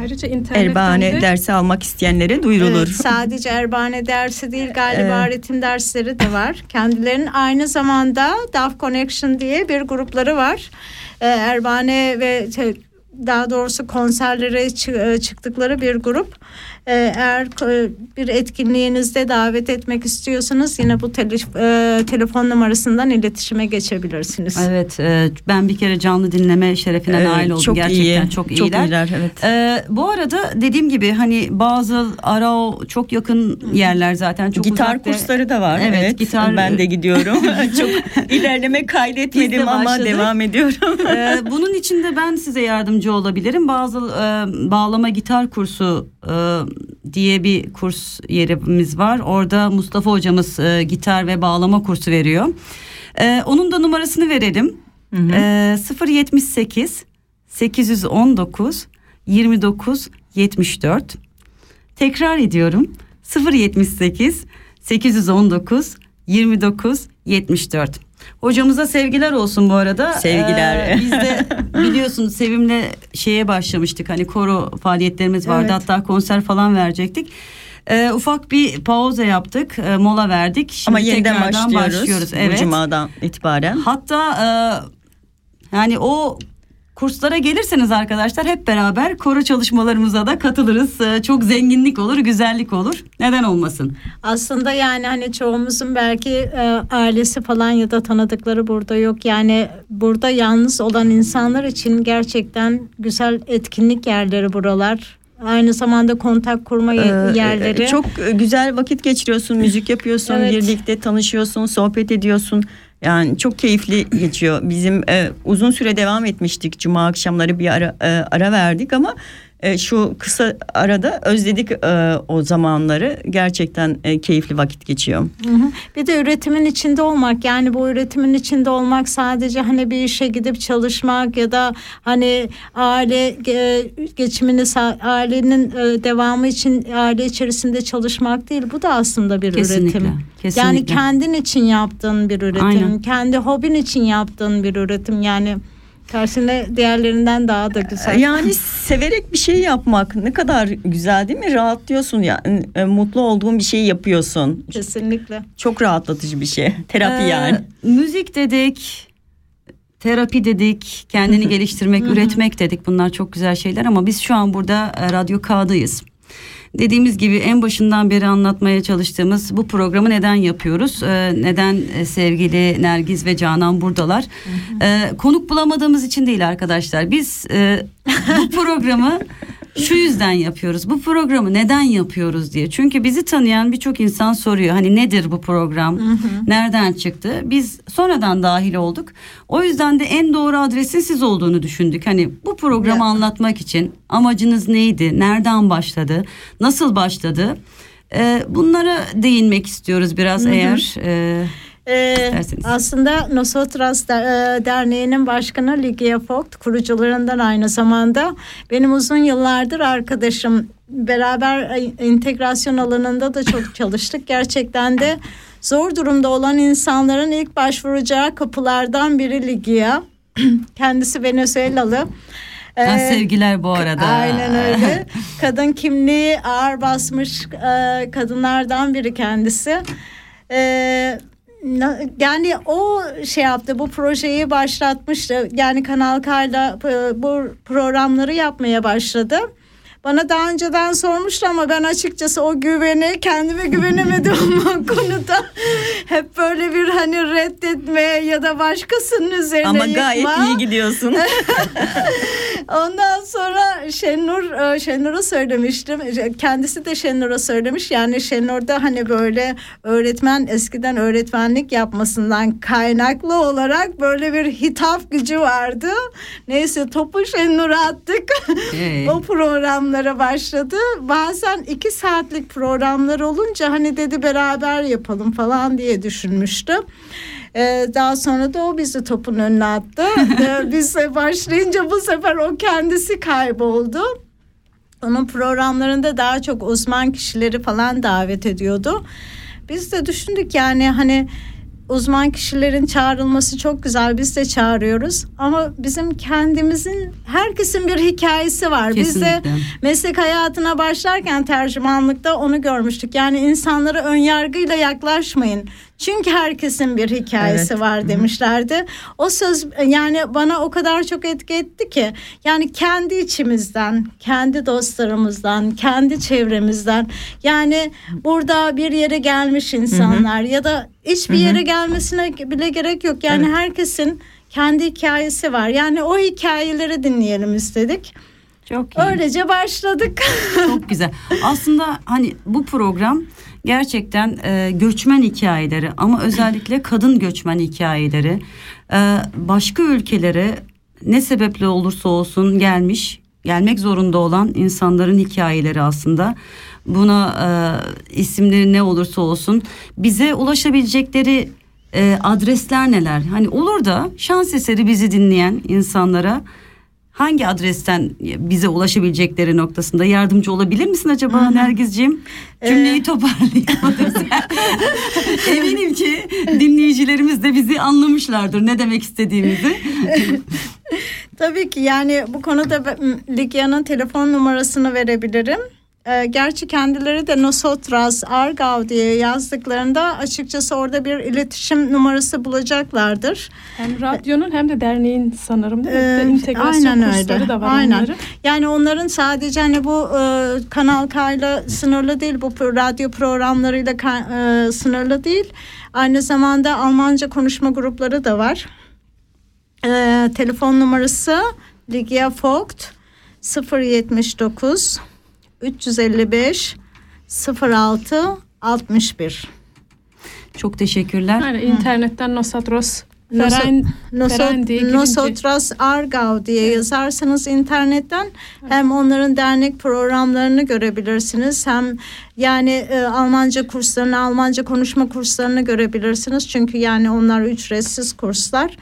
Ayrıca internetten Erbane de dersi almak isteyenlere duyurulur. Evet, sadece erbane dersi değil galiba ritim dersleri de var. Kendilerinin aynı zamanda DAF Connection diye bir grupları var. Ee, erbane ve te- daha doğrusu konserlere e, çıktıkları bir grup. Ee, eğer e, bir etkinliğinizde davet etmek istiyorsanız yine bu tele- e, telefon numarasından iletişime geçebilirsiniz. Evet, e, ben bir kere canlı dinleme şerefine Evet, nail oldum. çok Gerçekten iyi. çok Çok iyiler. iyiler, evet. E, bu arada dediğim gibi hani bazı Arao çok yakın yerler zaten çok gitar uzak ve- kursları da var. Evet, Evet, gitar- ben de gidiyorum. çok ilerleme Biz de kaydetmedim ama devam ediyorum. E, bunun için de ben size yardımcı olabilirim. Bazı e, bağlama gitar kursu e, diye bir kurs yerimiz var. Orada Mustafa hocamız e, gitar ve bağlama kursu veriyor. E, onun da numarasını verelim. E, 078 819 29 74 Tekrar ediyorum. 078 819 29 74. Hocamıza sevgiler olsun bu arada. Sevgiler. Ee, biz de biliyorsunuz Sevim'le şeye başlamıştık. Hani koro faaliyetlerimiz vardı. Evet. Hatta konser falan verecektik. Ee, ufak bir pauza yaptık. e, mola verdik. Şimdi ama yeniden başlıyoruz. Bu Evet. cumadan itibaren. Hatta e, yani o kurslara gelirseniz arkadaşlar hep beraber koro çalışmalarımıza da katılırız. E, çok zenginlik olur, güzellik olur. Neden olmasın? Aslında yani hani çoğumuzun belki e, ailesi falan ya da tanıdıkları burada yok. Yani burada yalnız olan insanlar için gerçekten güzel etkinlik yerleri buralar. aynı zamanda kontak kurma Ee, yerleri. Çok e, güzel vakit geçiriyorsun, müzik yapıyorsun, Evet. birlikte tanışıyorsun, sohbet ediyorsun. Yani çok keyifli geçiyor. Bizim e, uzun süre devam etmiştik. Cuma akşamları bir ara e, ara verdik ama e, şu kısa arada özledik e, o zamanları. Gerçekten e, keyifli vakit geçiyor. Hı hı. Bir de üretimin içinde olmak yani bu üretimin içinde olmak sadece hani bir işe gidip çalışmak ya da hani aile e, geçimini ailenin e, devamı için aile içerisinde çalışmak değil bu da aslında bir Kesinlikle, üretim. kesinlikle. Yani kendin için yaptığın bir üretim, Aynen. kendi hobin için yaptığın bir üretim yani karşında diğerlerinden daha da güzel. Yani severek bir şey yapmak ne kadar güzel değil mi? Rahatlıyorsun yani e, mutlu olduğun bir şeyi yapıyorsun. Kesinlikle. Çok rahatlatıcı bir şey. Terapi Ee, yani. Müzik dedik, terapi dedik, kendini geliştirmek, üretmek dedik. Bunlar çok güzel şeyler ama biz şu an burada e, Radyo K'dayız. Dediğimiz gibi en başından beri anlatmaya çalıştığımız bu programı neden yapıyoruz? Ee, neden e, sevgili Nergiz ve Canan buradalar? Ee, konuk bulamadığımız için değil arkadaşlar. Biz e, bu programı şu yüzden yapıyoruz. Bu programı neden yapıyoruz diye. Çünkü bizi tanıyan birçok insan soruyor. Hani nedir bu program? Nereden çıktı? Biz sonradan dahil olduk. O yüzden de en doğru adresin siz olduğunu düşündük. Hani bu programı anlatmak için amacınız neydi? Nereden başladı? Nasıl başladı? Ee, bunlara değinmek istiyoruz biraz eğer e, Ee, aslında Nosotras e, Derneği'nin başkanı Ligia Vogt kurucularından aynı zamanda benim uzun yıllardır arkadaşım beraber e, integrasyon alanında da çok çalıştık gerçekten de zor durumda olan insanların ilk başvuracağı kapılardan biri Ligia kendisi Venezuelalı ha, Ee, sevgiler bu arada. Aynen öyle. Kadın kimliği ağır basmış e, kadınlardan biri kendisi. E, na- yani o şey yaptı bu projeyi başlatmıştı. Yani Kanal K'yla e, bu programları yapmaya başladı. Bana daha önceden sormuştu ama ben açıkçası o güveni kendime güvenemedim o konuda. Hep böyle bir hani reddetme ya da başkasının üzerine Ama gayet yıkma. iyi gidiyorsun. Ondan sonra Şenur e, Şenur'a söylemiştim. Kendisi de Şenur'a söylemiş. Yani Şenur'da hani böyle öğretmen eskiden öğretmenlik yapmasından kaynaklı olarak böyle bir hitap gücü vardı. Neyse topu Şenur'a attık. Evet. o programlara başladı. Bazen iki saatlik programlar olunca hani dedi beraber yapalım falan diye düşünmüştüm. Ee, daha sonra da o bizi topun önüne attı. Ee, Biz başlayınca bu sefer o kendisi kayboldu. Onun programlarında daha çok uzman kişileri falan davet ediyordu. Biz de düşündük yani hani uzman kişilerin çağrılması çok güzel. Biz de çağırıyoruz. Ama bizim kendimizin herkesin bir hikayesi var. Biz de Kesinlikle. meslek hayatına başlarken tercümanlıkta onu görmüştük. Yani insanlara ön yargıyla yaklaşmayın. Çünkü herkesin bir hikayesi Evet. var demişlerdi. O söz yani bana o kadar çok etki etti ki yani kendi içimizden, kendi dostlarımızdan, kendi çevremizden yani burada bir yere gelmiş insanlar ya da hiçbir yere gelmesine bile gerek yok. Yani herkesin kendi hikayesi var. Yani o hikayeleri dinleyelim istedik. Çok iyi. Öylece başladık. Çok güzel. Aslında hani bu program gerçekten e, göçmen hikayeleri ama özellikle kadın göçmen hikayeleri e, başka ülkelere ne sebeple olursa olsun gelmiş gelmek zorunda olan insanların hikayeleri aslında. Buna e, isimleri ne olursa olsun bize ulaşabilecekleri e, adresler neler? Hani olur da şans eseri bizi dinleyen insanlara hangi adresten bize ulaşabilecekleri noktasında yardımcı olabilir misin acaba Nergizciğim? Cümleyi toparlayalım. Eminim ki dinleyicilerimiz de bizi anlamışlardır ne demek istediğimizi. Tabii ki yani bu konuda Ligya'nın telefon numarasını verebilirim. Ee, gerçi kendileri de Nosotras Argav diye yazdıklarında açıkçası orada bir iletişim numarası bulacaklardır. Hem radyonun hem de derneğin sanırım değil mi? Ee, Bir de integrasyon aynen kursları öyle. da var Aynen. onların. Yani onların sadece hani bu e, Kanal K'yla sınırlı değil, bu radyo programlarıyla e, sınırlı değil. Aynı zamanda Almanca konuşma grupları da var. E, telefon numarası Ligia Vogt 079 355 06 61. Çok teşekkürler. Yani internetten Nosotros Noso- Feren, Nosot- Feren diye diye yazarsanız internetten hem onların dernek programlarını görebilirsiniz hem yani e, Almanca kurslarını, Almanca konuşma kurslarını görebilirsiniz. Çünkü yani onlar ücretsiz kurslar.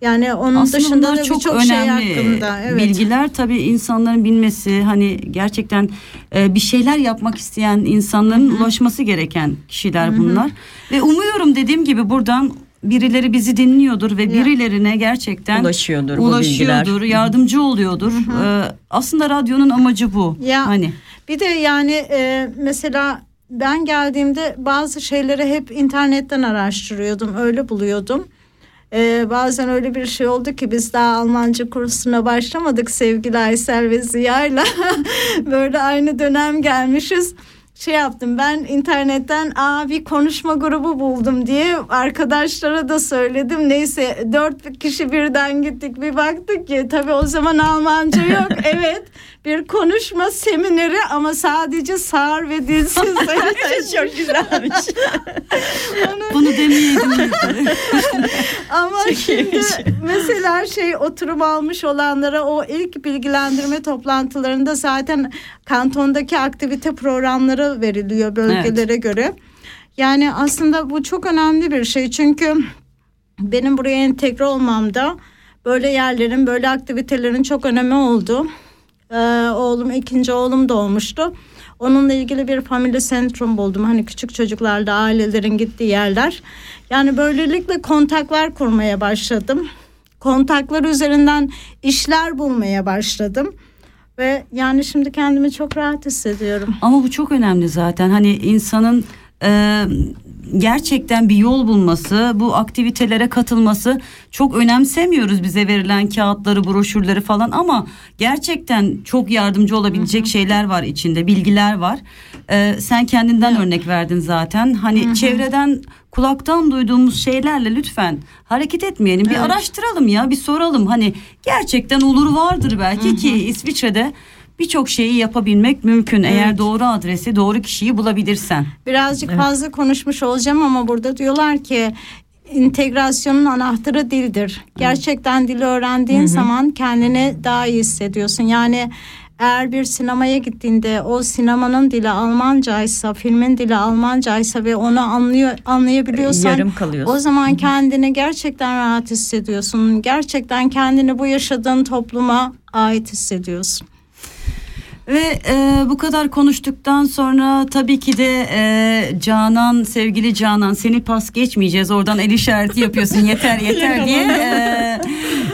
Yani onun Aslında dışında çok birçok şey önemli hakkında. Evet. bilgiler tabii insanların bilmesi hani gerçekten e, bir şeyler yapmak isteyen insanların ulaşması gereken kişiler bunlar ve umuyorum dediğim gibi buradan birileri bizi dinliyordur ve birilerine gerçekten Ulaşıyordur ulaşıyordur, yardımcı oluyordur. E, aslında radyonun amacı bu. Ya Hani bir de yani e, mesela ben geldiğimde bazı şeyleri hep internetten araştırıyordum, öyle buluyordum. E, bazen öyle bir şey oldu ki biz daha Almanca kursuna başlamadık sevgili Aysel ve Ziya'yla. Böyle aynı dönem gelmişiz. Şey yaptım ben internetten aa bir konuşma grubu buldum diye arkadaşlara da söyledim. Neyse dört kişi birden gittik bir baktık ki tabii o zaman Almanca yok. evet bir konuşma semineri ama sadece sağır ve dilsiz. Çok güzelmiş. bunu demeyelim. Ama şimdi mesela şey oturum almış olanlara o ilk bilgilendirme toplantılarında zaten kantondaki aktivite programları veriliyor bölgelere göre. Yani aslında bu çok önemli bir şey çünkü benim buraya entegre olmamda böyle yerlerin böyle aktivitelerin çok önemi oldu. Ee, oğlum ikinci oğlum doğmuştu. Onunla ilgili bir family centrum buldum. Hani küçük çocuklarla ailelerin gittiği yerler. Yani böylelikle kontaklar kurmaya başladım. Kontaklar üzerinden işler bulmaya başladım. Ve yani şimdi kendimi çok rahat hissediyorum. Ama bu çok önemli zaten. Hani insanın gerçekten bir yol bulması, bu aktivitelere katılması çok önemsemiyoruz bize verilen kağıtları, broşürleri falan ama gerçekten çok yardımcı olabilecek şeyler var içinde, bilgiler var. E, sen kendinden örnek verdin zaten. Hani çevreden kulaktan duyduğumuz şeylerle lütfen hareket etmeyelim. Bir araştıralım ya, bir soralım. Hani gerçekten olur vardır belki ki İsviçre'de birçok şeyi yapabilmek mümkün eğer doğru adresi, doğru kişiyi bulabilirsen. Birazcık fazla konuşmuş olacağım ama burada diyorlar ki integrasyonun anahtarı dildir. Gerçekten dili öğrendiğin zaman kendini daha iyi hissediyorsun. Yani eğer bir sinemaya gittiğinde o sinemanın dili Almancaysa, filmin dili Almancaysa ve onu anlıyor anlayabiliyorsan Yarım kalıyorsun. o zaman kendini gerçekten rahat hissediyorsun. Gerçekten kendini bu yaşadığın topluma ait hissediyorsun. Ve e, bu kadar konuştuktan sonra tabii ki de e, Canan, sevgili Canan seni pas geçmeyeceğiz. Oradan el işareti yapıyorsun yeter yeter diye. E,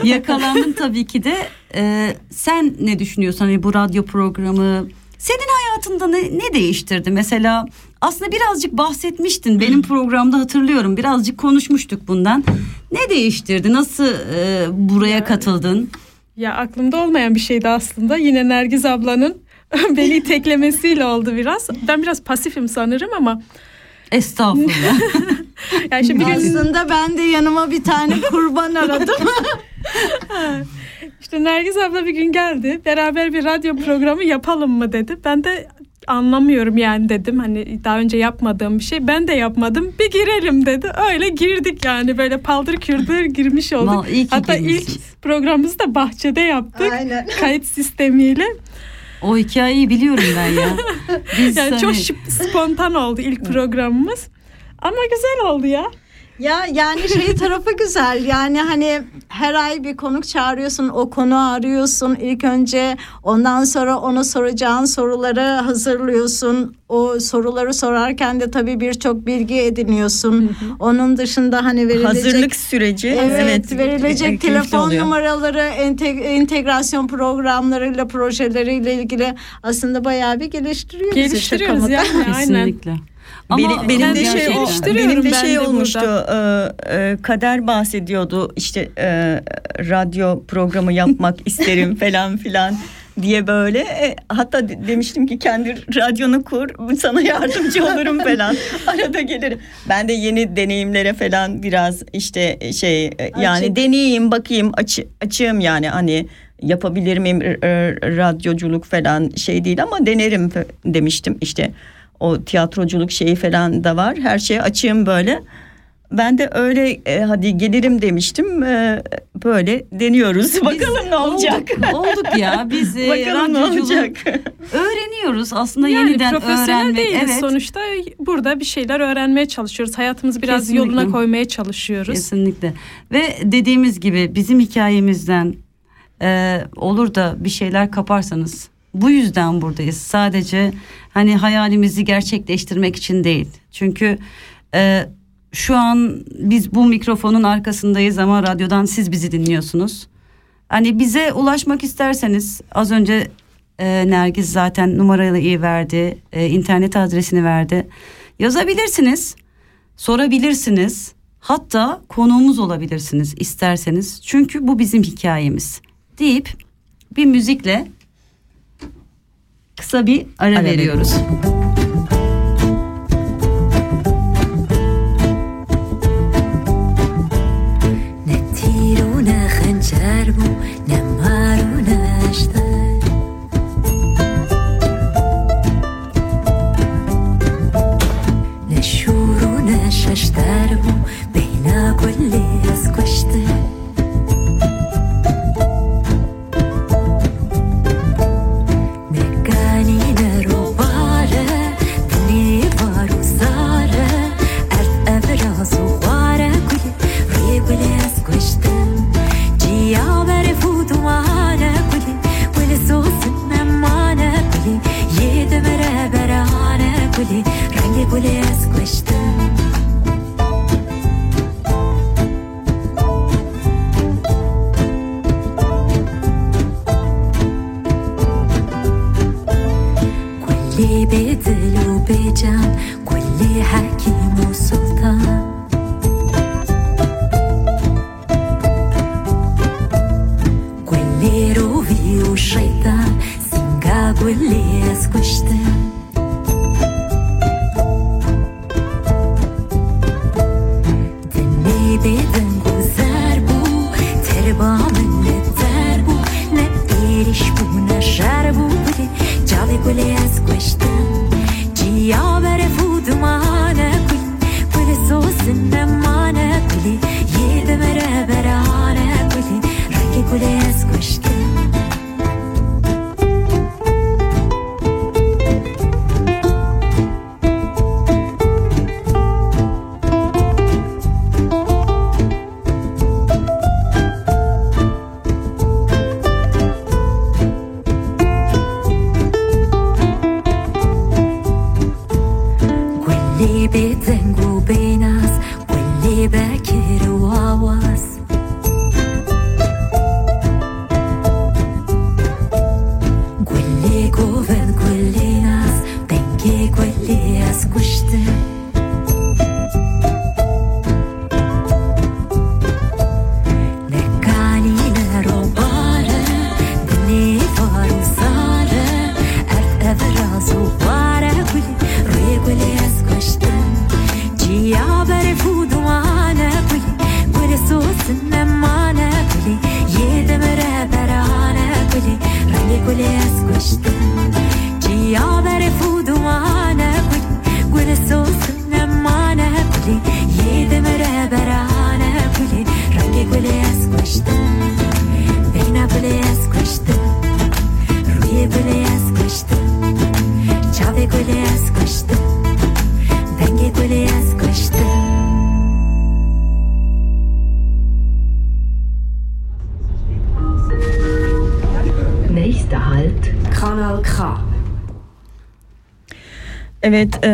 yakalandın tabii ki de. E, sen ne düşünüyorsun hani bu radyo programı? Senin hayatında ne, ne değiştirdi? Mesela aslında birazcık bahsetmiştin. Benim programda hatırlıyorum. Birazcık konuşmuştuk bundan. Ne değiştirdi? Nasıl e, buraya katıldın? Ya aklımda olmayan bir şeydi aslında. Yine Nergiz ablanın beni iteklemesiyle oldu biraz. Ben biraz pasifim sanırım ama Estağfurullah. yani işte bir gün Aslında ben de yanıma bir tane kurban aradım. işte Nergiz abla bir gün geldi. Beraber bir radyo programı yapalım mı dedi. Ben de anlamıyorum yani dedim. Hani daha önce yapmadığım bir şey. Ben de yapmadım. Bir girelim dedi. Öyle girdik yani böyle paldır küldür girmiş olduk. Ki Hatta ilk girmişsiniz. programımızı da bahçede yaptık. Aynen. Kayıt sistemiyle. O hikayeyi biliyorum ben ya. Biz Yani hani- çok spontan oldu ilk programımız. Ama güzel oldu ya. Ya yani şey tarafı güzel. Yani hani her ay bir konuk çağırıyorsun o konu arıyorsun. İlk önce ondan sonra ona soracağın soruları hazırlıyorsun. O soruları sorarken de tabii birçok bilgi ediniyorsun. Onun dışında hani verilecek Hazırlık süreci Evet, evet, verilecek keyifli telefon oluyor. numaraları, ente- entegrasyon programlarıyla, projeleriyle ilgili aslında bayağı bir geliştiriyor bizi Geliştiriyoruz şaka yani aynen. Kesinlikle. Benim, Ama benim de kendimi şey o- geliştiriyorum benim de şey de olmuştu. burada. e, e, kader bahsediyordu. işte e, radyo programı yapmak isterim falan filan. diye böyle e, hatta de- demiştim ki kendi radyonu kur sana yardımcı olurum falan arada gelirim ben de yeni deneyimlere falan biraz işte şey e, yani Açık. deneyeyim bakayım açı, açığım yani hani yapabilir miyim radyoculuk falan şey değil ama denerim demiştim işte o tiyatroculuk şeyi falan da var her şeye açığım böyle ben de öyle e, hadi gelirim demiştim E, böyle deniyoruz bakalım ne olacak Olduk, olduk ya biz e, bakalım ne olacak öğreniyoruz aslında Yani yeniden öğrenmek. değiliz Evet. sonuçta burada bir şeyler öğrenmeye çalışıyoruz. Hayatımızı biraz Kesinlikle. yoluna koymaya çalışıyoruz. Kesinlikle. Ve dediğimiz gibi bizim hikayemizden e, olur da bir şeyler kaparsanız bu yüzden buradayız. Sadece hani hayalimizi gerçekleştirmek için değil. Çünkü e, şu an biz bu mikrofonun arkasındayız ama radyodan siz bizi dinliyorsunuz. Hani bize ulaşmak isterseniz az önce e, Nergiz zaten numarayı verdi, e, internet adresini verdi. Yazabilirsiniz, sorabilirsiniz. Hatta konuğumuz olabilirsiniz isterseniz. Çünkü bu bizim hikayemiz. Deyip bir müzikle kısa bir ara, Ara veriyoruz. نه رنگ گلی از کشتم كل بدل وبجان كل حكيم وسلطان كل روبي والشيطان سنجا كل Evet e,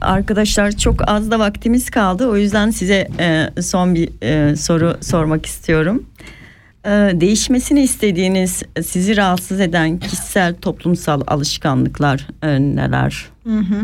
arkadaşlar çok az da vaktimiz kaldı. O yüzden size e, son bir e, soru sormak istiyorum. E, değişmesini istediğiniz, sizi rahatsız eden kişisel toplumsal alışkanlıklar e, neler? Hı hı.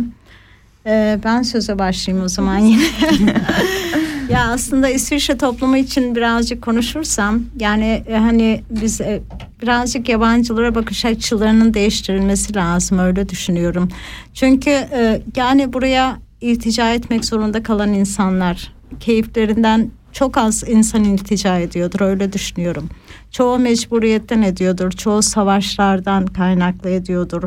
Ee, ben söze başlayayım o zaman yine. ya aslında İsviçre toplumu için birazcık konuşursam yani e, hani biz e, birazcık yabancılara bakış açılarının değiştirilmesi lazım öyle düşünüyorum. Çünkü e, yani buraya iltica etmek zorunda kalan insanlar keyiflerinden çok az insan iltica ediyordur öyle düşünüyorum. Çoğu mecburiyetten ediyordur, çoğu savaşlardan kaynaklı ediyordur,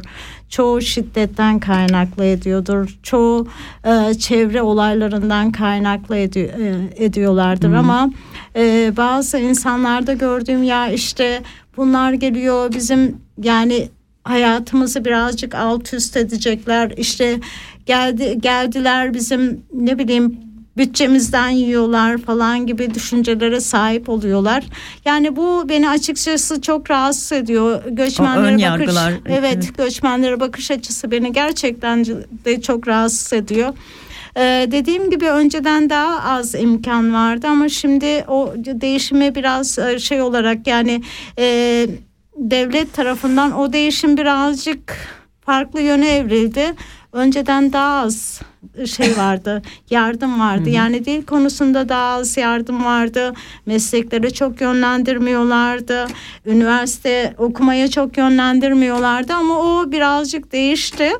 çoğu şiddetten kaynaklı ediyordur, çoğu e, çevre olaylarından kaynaklı edi- e, ediyorlardır ama e, bazı insanlarda gördüğüm ya işte bunlar geliyor bizim yani hayatımızı birazcık alt üst edecekler işte geldi geldiler bizim ne bileyim bütçemizden yiyorlar falan gibi düşüncelere sahip oluyorlar. Yani bu beni açıkçası çok rahatsız ediyor. Göçmenlere bakış yargılar. evet göçmenlere bakış açısı beni gerçekten de çok rahatsız ediyor. Ee, dediğim gibi önceden daha az imkan vardı ama şimdi o değişime biraz e, şey olarak yani e, devlet tarafından o değişim birazcık farklı yöne evrildi. Önceden daha az şey vardı, yardım vardı. Yani dil konusunda daha az yardım vardı. Mesleklere çok yönlendirmiyorlardı. Üniversite okumaya çok yönlendirmiyorlardı ama o birazcık değişti.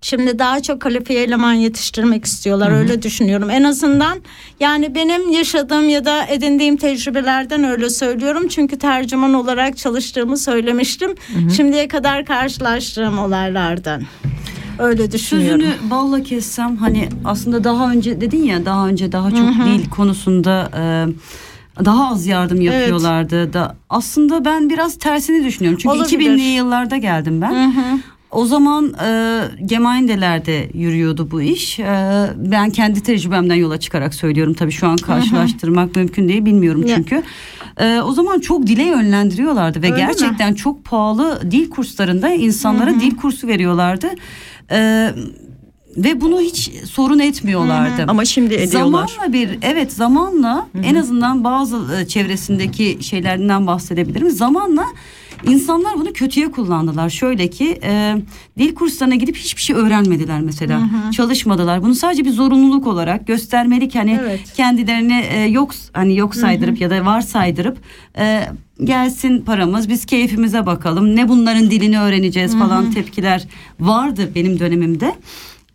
Şimdi daha çok kalifiye eleman yetiştirmek istiyorlar öyle düşünüyorum. En azından yani benim yaşadığım ya da edindiğim tecrübelerden öyle söylüyorum. Çünkü tercüman olarak çalıştığımı söylemiştim. Şimdiye kadar karşılaştığım olaylardan. Öyle düşünüyorum. Sözünü balla kessem hani aslında daha önce dedin ya daha önce daha çok dil konusunda e, daha az yardım yapıyorlardı da aslında ben biraz tersini düşünüyorum. Çünkü Olabilir. 2000'li yıllarda geldim ben. O zaman e, Gemeinde'lerde yürüyordu bu iş. E, ben kendi tecrübemden yola çıkarak söylüyorum. Tabii şu an karşılaştırmak mümkün değil bilmiyorum çünkü. E, o zaman çok dile yönlendiriyorlardı ve Öyle mi? gerçekten çok pahalı dil kurslarında insanlara dil kursu veriyorlardı. E, ve bunu hiç sorun etmiyorlardı. Ama şimdi ediyorlar. Zamanla bir evet zamanla en azından bazı e, çevresindeki şeylerden bahsedebilirim. Zamanla insanlar bunu kötüye kullandılar. Şöyle ki e, dil kurslarına gidip hiçbir şey öğrenmediler mesela. Çalışmadılar. Bunu sadece bir zorunluluk olarak göstermelik hani Evet. kendilerini e, yok hani yok saydırıp ya da var saydırıp e, gelsin paramız biz keyfimize bakalım. Ne bunların dilini öğreneceğiz falan tepkiler vardı benim dönemimde.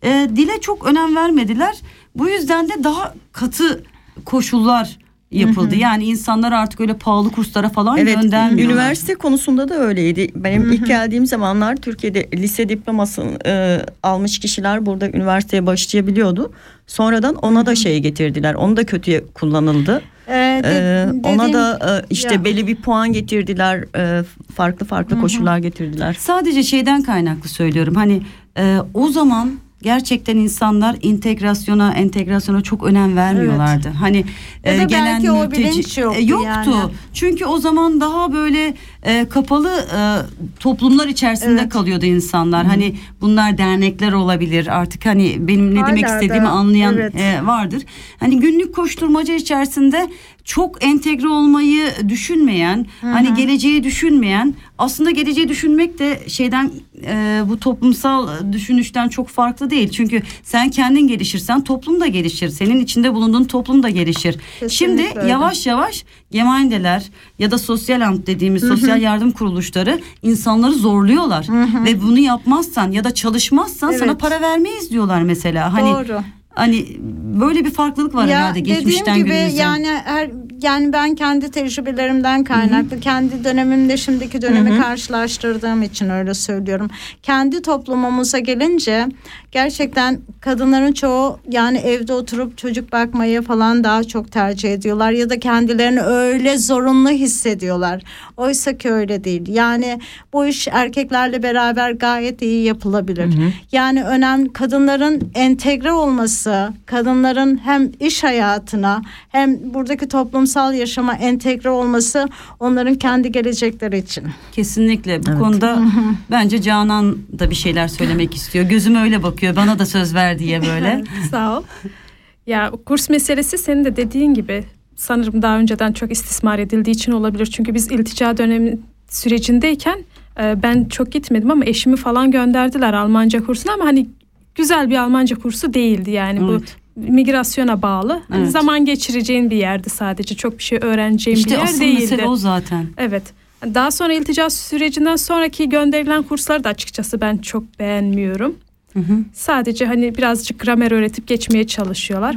E, dile çok önem vermediler. Bu yüzden de daha katı koşullar yapıldı. Yani insanlar artık öyle pahalı kurslara falan Evet, göndermiyorlar. üniversite konusunda da öyleydi. Benim ilk geldiğim zamanlar Türkiye'de lise diplomasını e, almış kişiler burada üniversiteye başlayabiliyordu. Sonradan ona da şey getirdiler. Onu da kötüye kullanıldı. Ee, de- Ee, ona dediğim- da e, işte Ya. belli bir puan getirdiler. e, farklı farklı koşullar getirdiler. Sadece şeyden kaynaklı söylüyorum. Hani e, o zaman gerçekten insanlar integrasyona entegrasyona çok önem vermiyorlardı. Hani Ya e, da gelen mülteci- bilinç yoktu E, yoktu. yani. Çünkü o zaman daha böyle e, kapalı e, toplumlar içerisinde Evet. kalıyordu insanlar. Hani bunlar dernekler olabilir. Artık hani benim ne demek Hala da, istediğimi anlayan evet. e, vardır. Hani günlük koşturmaca içerisinde çok entegre olmayı düşünmeyen, hani geleceği düşünmeyen, aslında geleceği düşünmek de şeyden e, bu toplumsal düşünüşten çok farklı değil. Çünkü sen kendin gelişirsen toplum da gelişir. Senin içinde bulunduğun toplum da gelişir. Şimdi Kesinlikle öyle. yavaş yavaş gemeindeler ya da sosyal amt dediğimiz sosyal yardım kuruluşları insanları zorluyorlar ve bunu yapmazsan ya da çalışmazsan sana Evet. para vermeyiz diyorlar mesela. Hani Doğru. Hani böyle bir farklılık var herhalde geçmişten gibi günümüze. yani her yani ben kendi tecrübelerimden kaynaklı kendi dönemimle şimdiki dönemi karşılaştırdığım için öyle söylüyorum. Kendi toplumumuza gelince gerçekten kadınların çoğu yani evde oturup çocuk bakmayı falan daha çok tercih ediyorlar ya da kendilerini öyle zorunlu hissediyorlar. Oysa ki öyle değil. Yani bu iş erkeklerle beraber gayet iyi yapılabilir. Yani önemli kadınların entegre olması, kadınların hem iş hayatına hem buradaki toplumsal yaşama entegre olması onların kendi gelecekleri için. Kesinlikle bu konuda bence Canan da bir şeyler söylemek istiyor. Gözüm öyle bakıyor bana da söz ver diye böyle. Sağ ol. Ya kurs meselesi senin de dediğin gibi sanırım daha önceden çok istismar edildiği için olabilir. Çünkü biz iltica dönemi sürecindeyken e, ben çok gitmedim ama eşimi falan gönderdiler Almanca kursuna ama hani güzel bir Almanca kursu değildi yani bu Evet. migrasyona bağlı. Hani Evet. zaman geçireceğin bir yerdi sadece çok bir şey öğreneceğin bir İşte yer asıl değildi. mesele o zaten. Evet. Daha sonra iltica sürecinden sonraki gönderilen kursları da açıkçası ben çok beğenmiyorum. Sadece hani birazcık gramer öğretip geçmeye çalışıyorlar.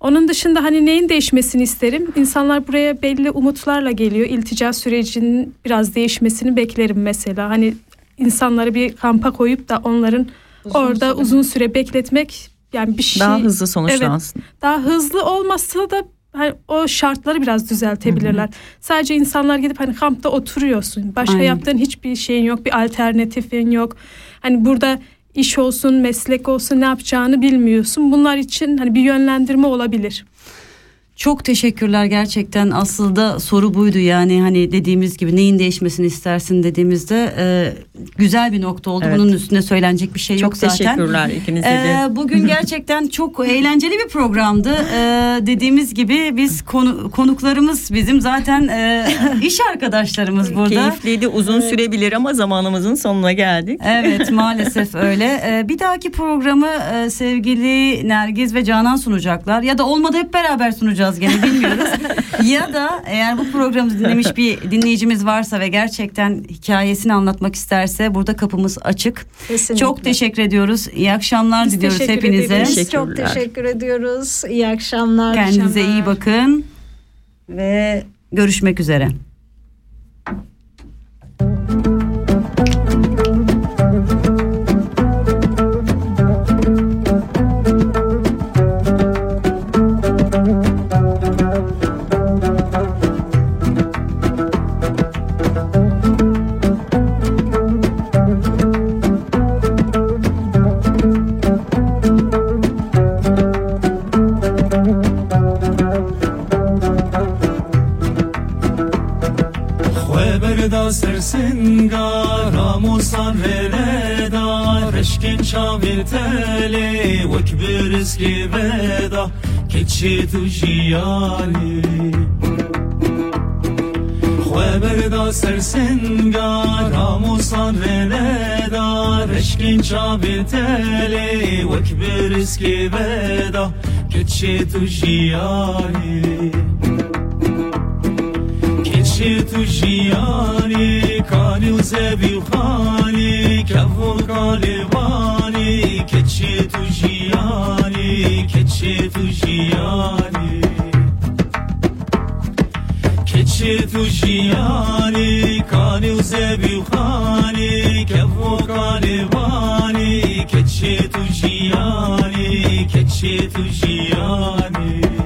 Onun dışında hani neyin değişmesini isterim? İnsanlar buraya belli umutlarla geliyor. İltica sürecinin biraz değişmesini beklerim mesela. Hani insanları bir kampa koyup da onların orada uzun süre bekletmek yani bir şey Daha hızlı sonuçlansın. Evet, daha hızlı olmasa da hani o şartları biraz düzeltebilirler. Sadece insanlar gidip hani kampta oturuyorsun. Başka Aynen. yaptığın hiçbir şeyin yok, bir alternatifin yok. Hani burada iş olsun, meslek olsun ne yapacağını bilmiyorsun. Bunlar için hani bir yönlendirme olabilir. Çok teşekkürler gerçekten aslında soru buydu yani hani dediğimiz gibi neyin değişmesini istersin dediğimizde e, güzel bir nokta oldu. Evet. Bunun üstüne söylenecek bir şey Çok yok zaten. teşekkürler ikinize de. Ee, bugün gerçekten çok eğlenceli bir programdı. Ee, dediğimiz gibi biz konu, konuklarımız bizim zaten e, iş arkadaşlarımız burada. Keyifliydi uzun sürebilir ama zamanımızın sonuna geldik. Evet maalesef öyle. Ee, bir dahaki programı e, sevgili Nergiz ve Canan sunacaklar. Ya da olmadı hep beraber sunacağız gene bilmiyoruz. ya da eğer bu programı dinlemiş bir dinleyicimiz varsa ve gerçekten hikayesini anlatmak isterse burada kapımız açık. Kesinlikle. Çok teşekkür ediyoruz. İyi akşamlar Biz diliyoruz teşekkür hepinize. ederiz. Çok teşekkür ediyoruz. İyi akşamlar. Kendinize iyi bakın ve görüşmek üzere. Reşkin çavirtele Vek biriski veda Keçi tu jiyali. Khweberda sersinga Ramusan releda Reşkin çavirtele Vek biriski veda Keçi tu jiyali. Keçi tu jiyani Kani u zebi u كفوكالي بالي كتشيت كتشيت وجياني كتشيت وجياني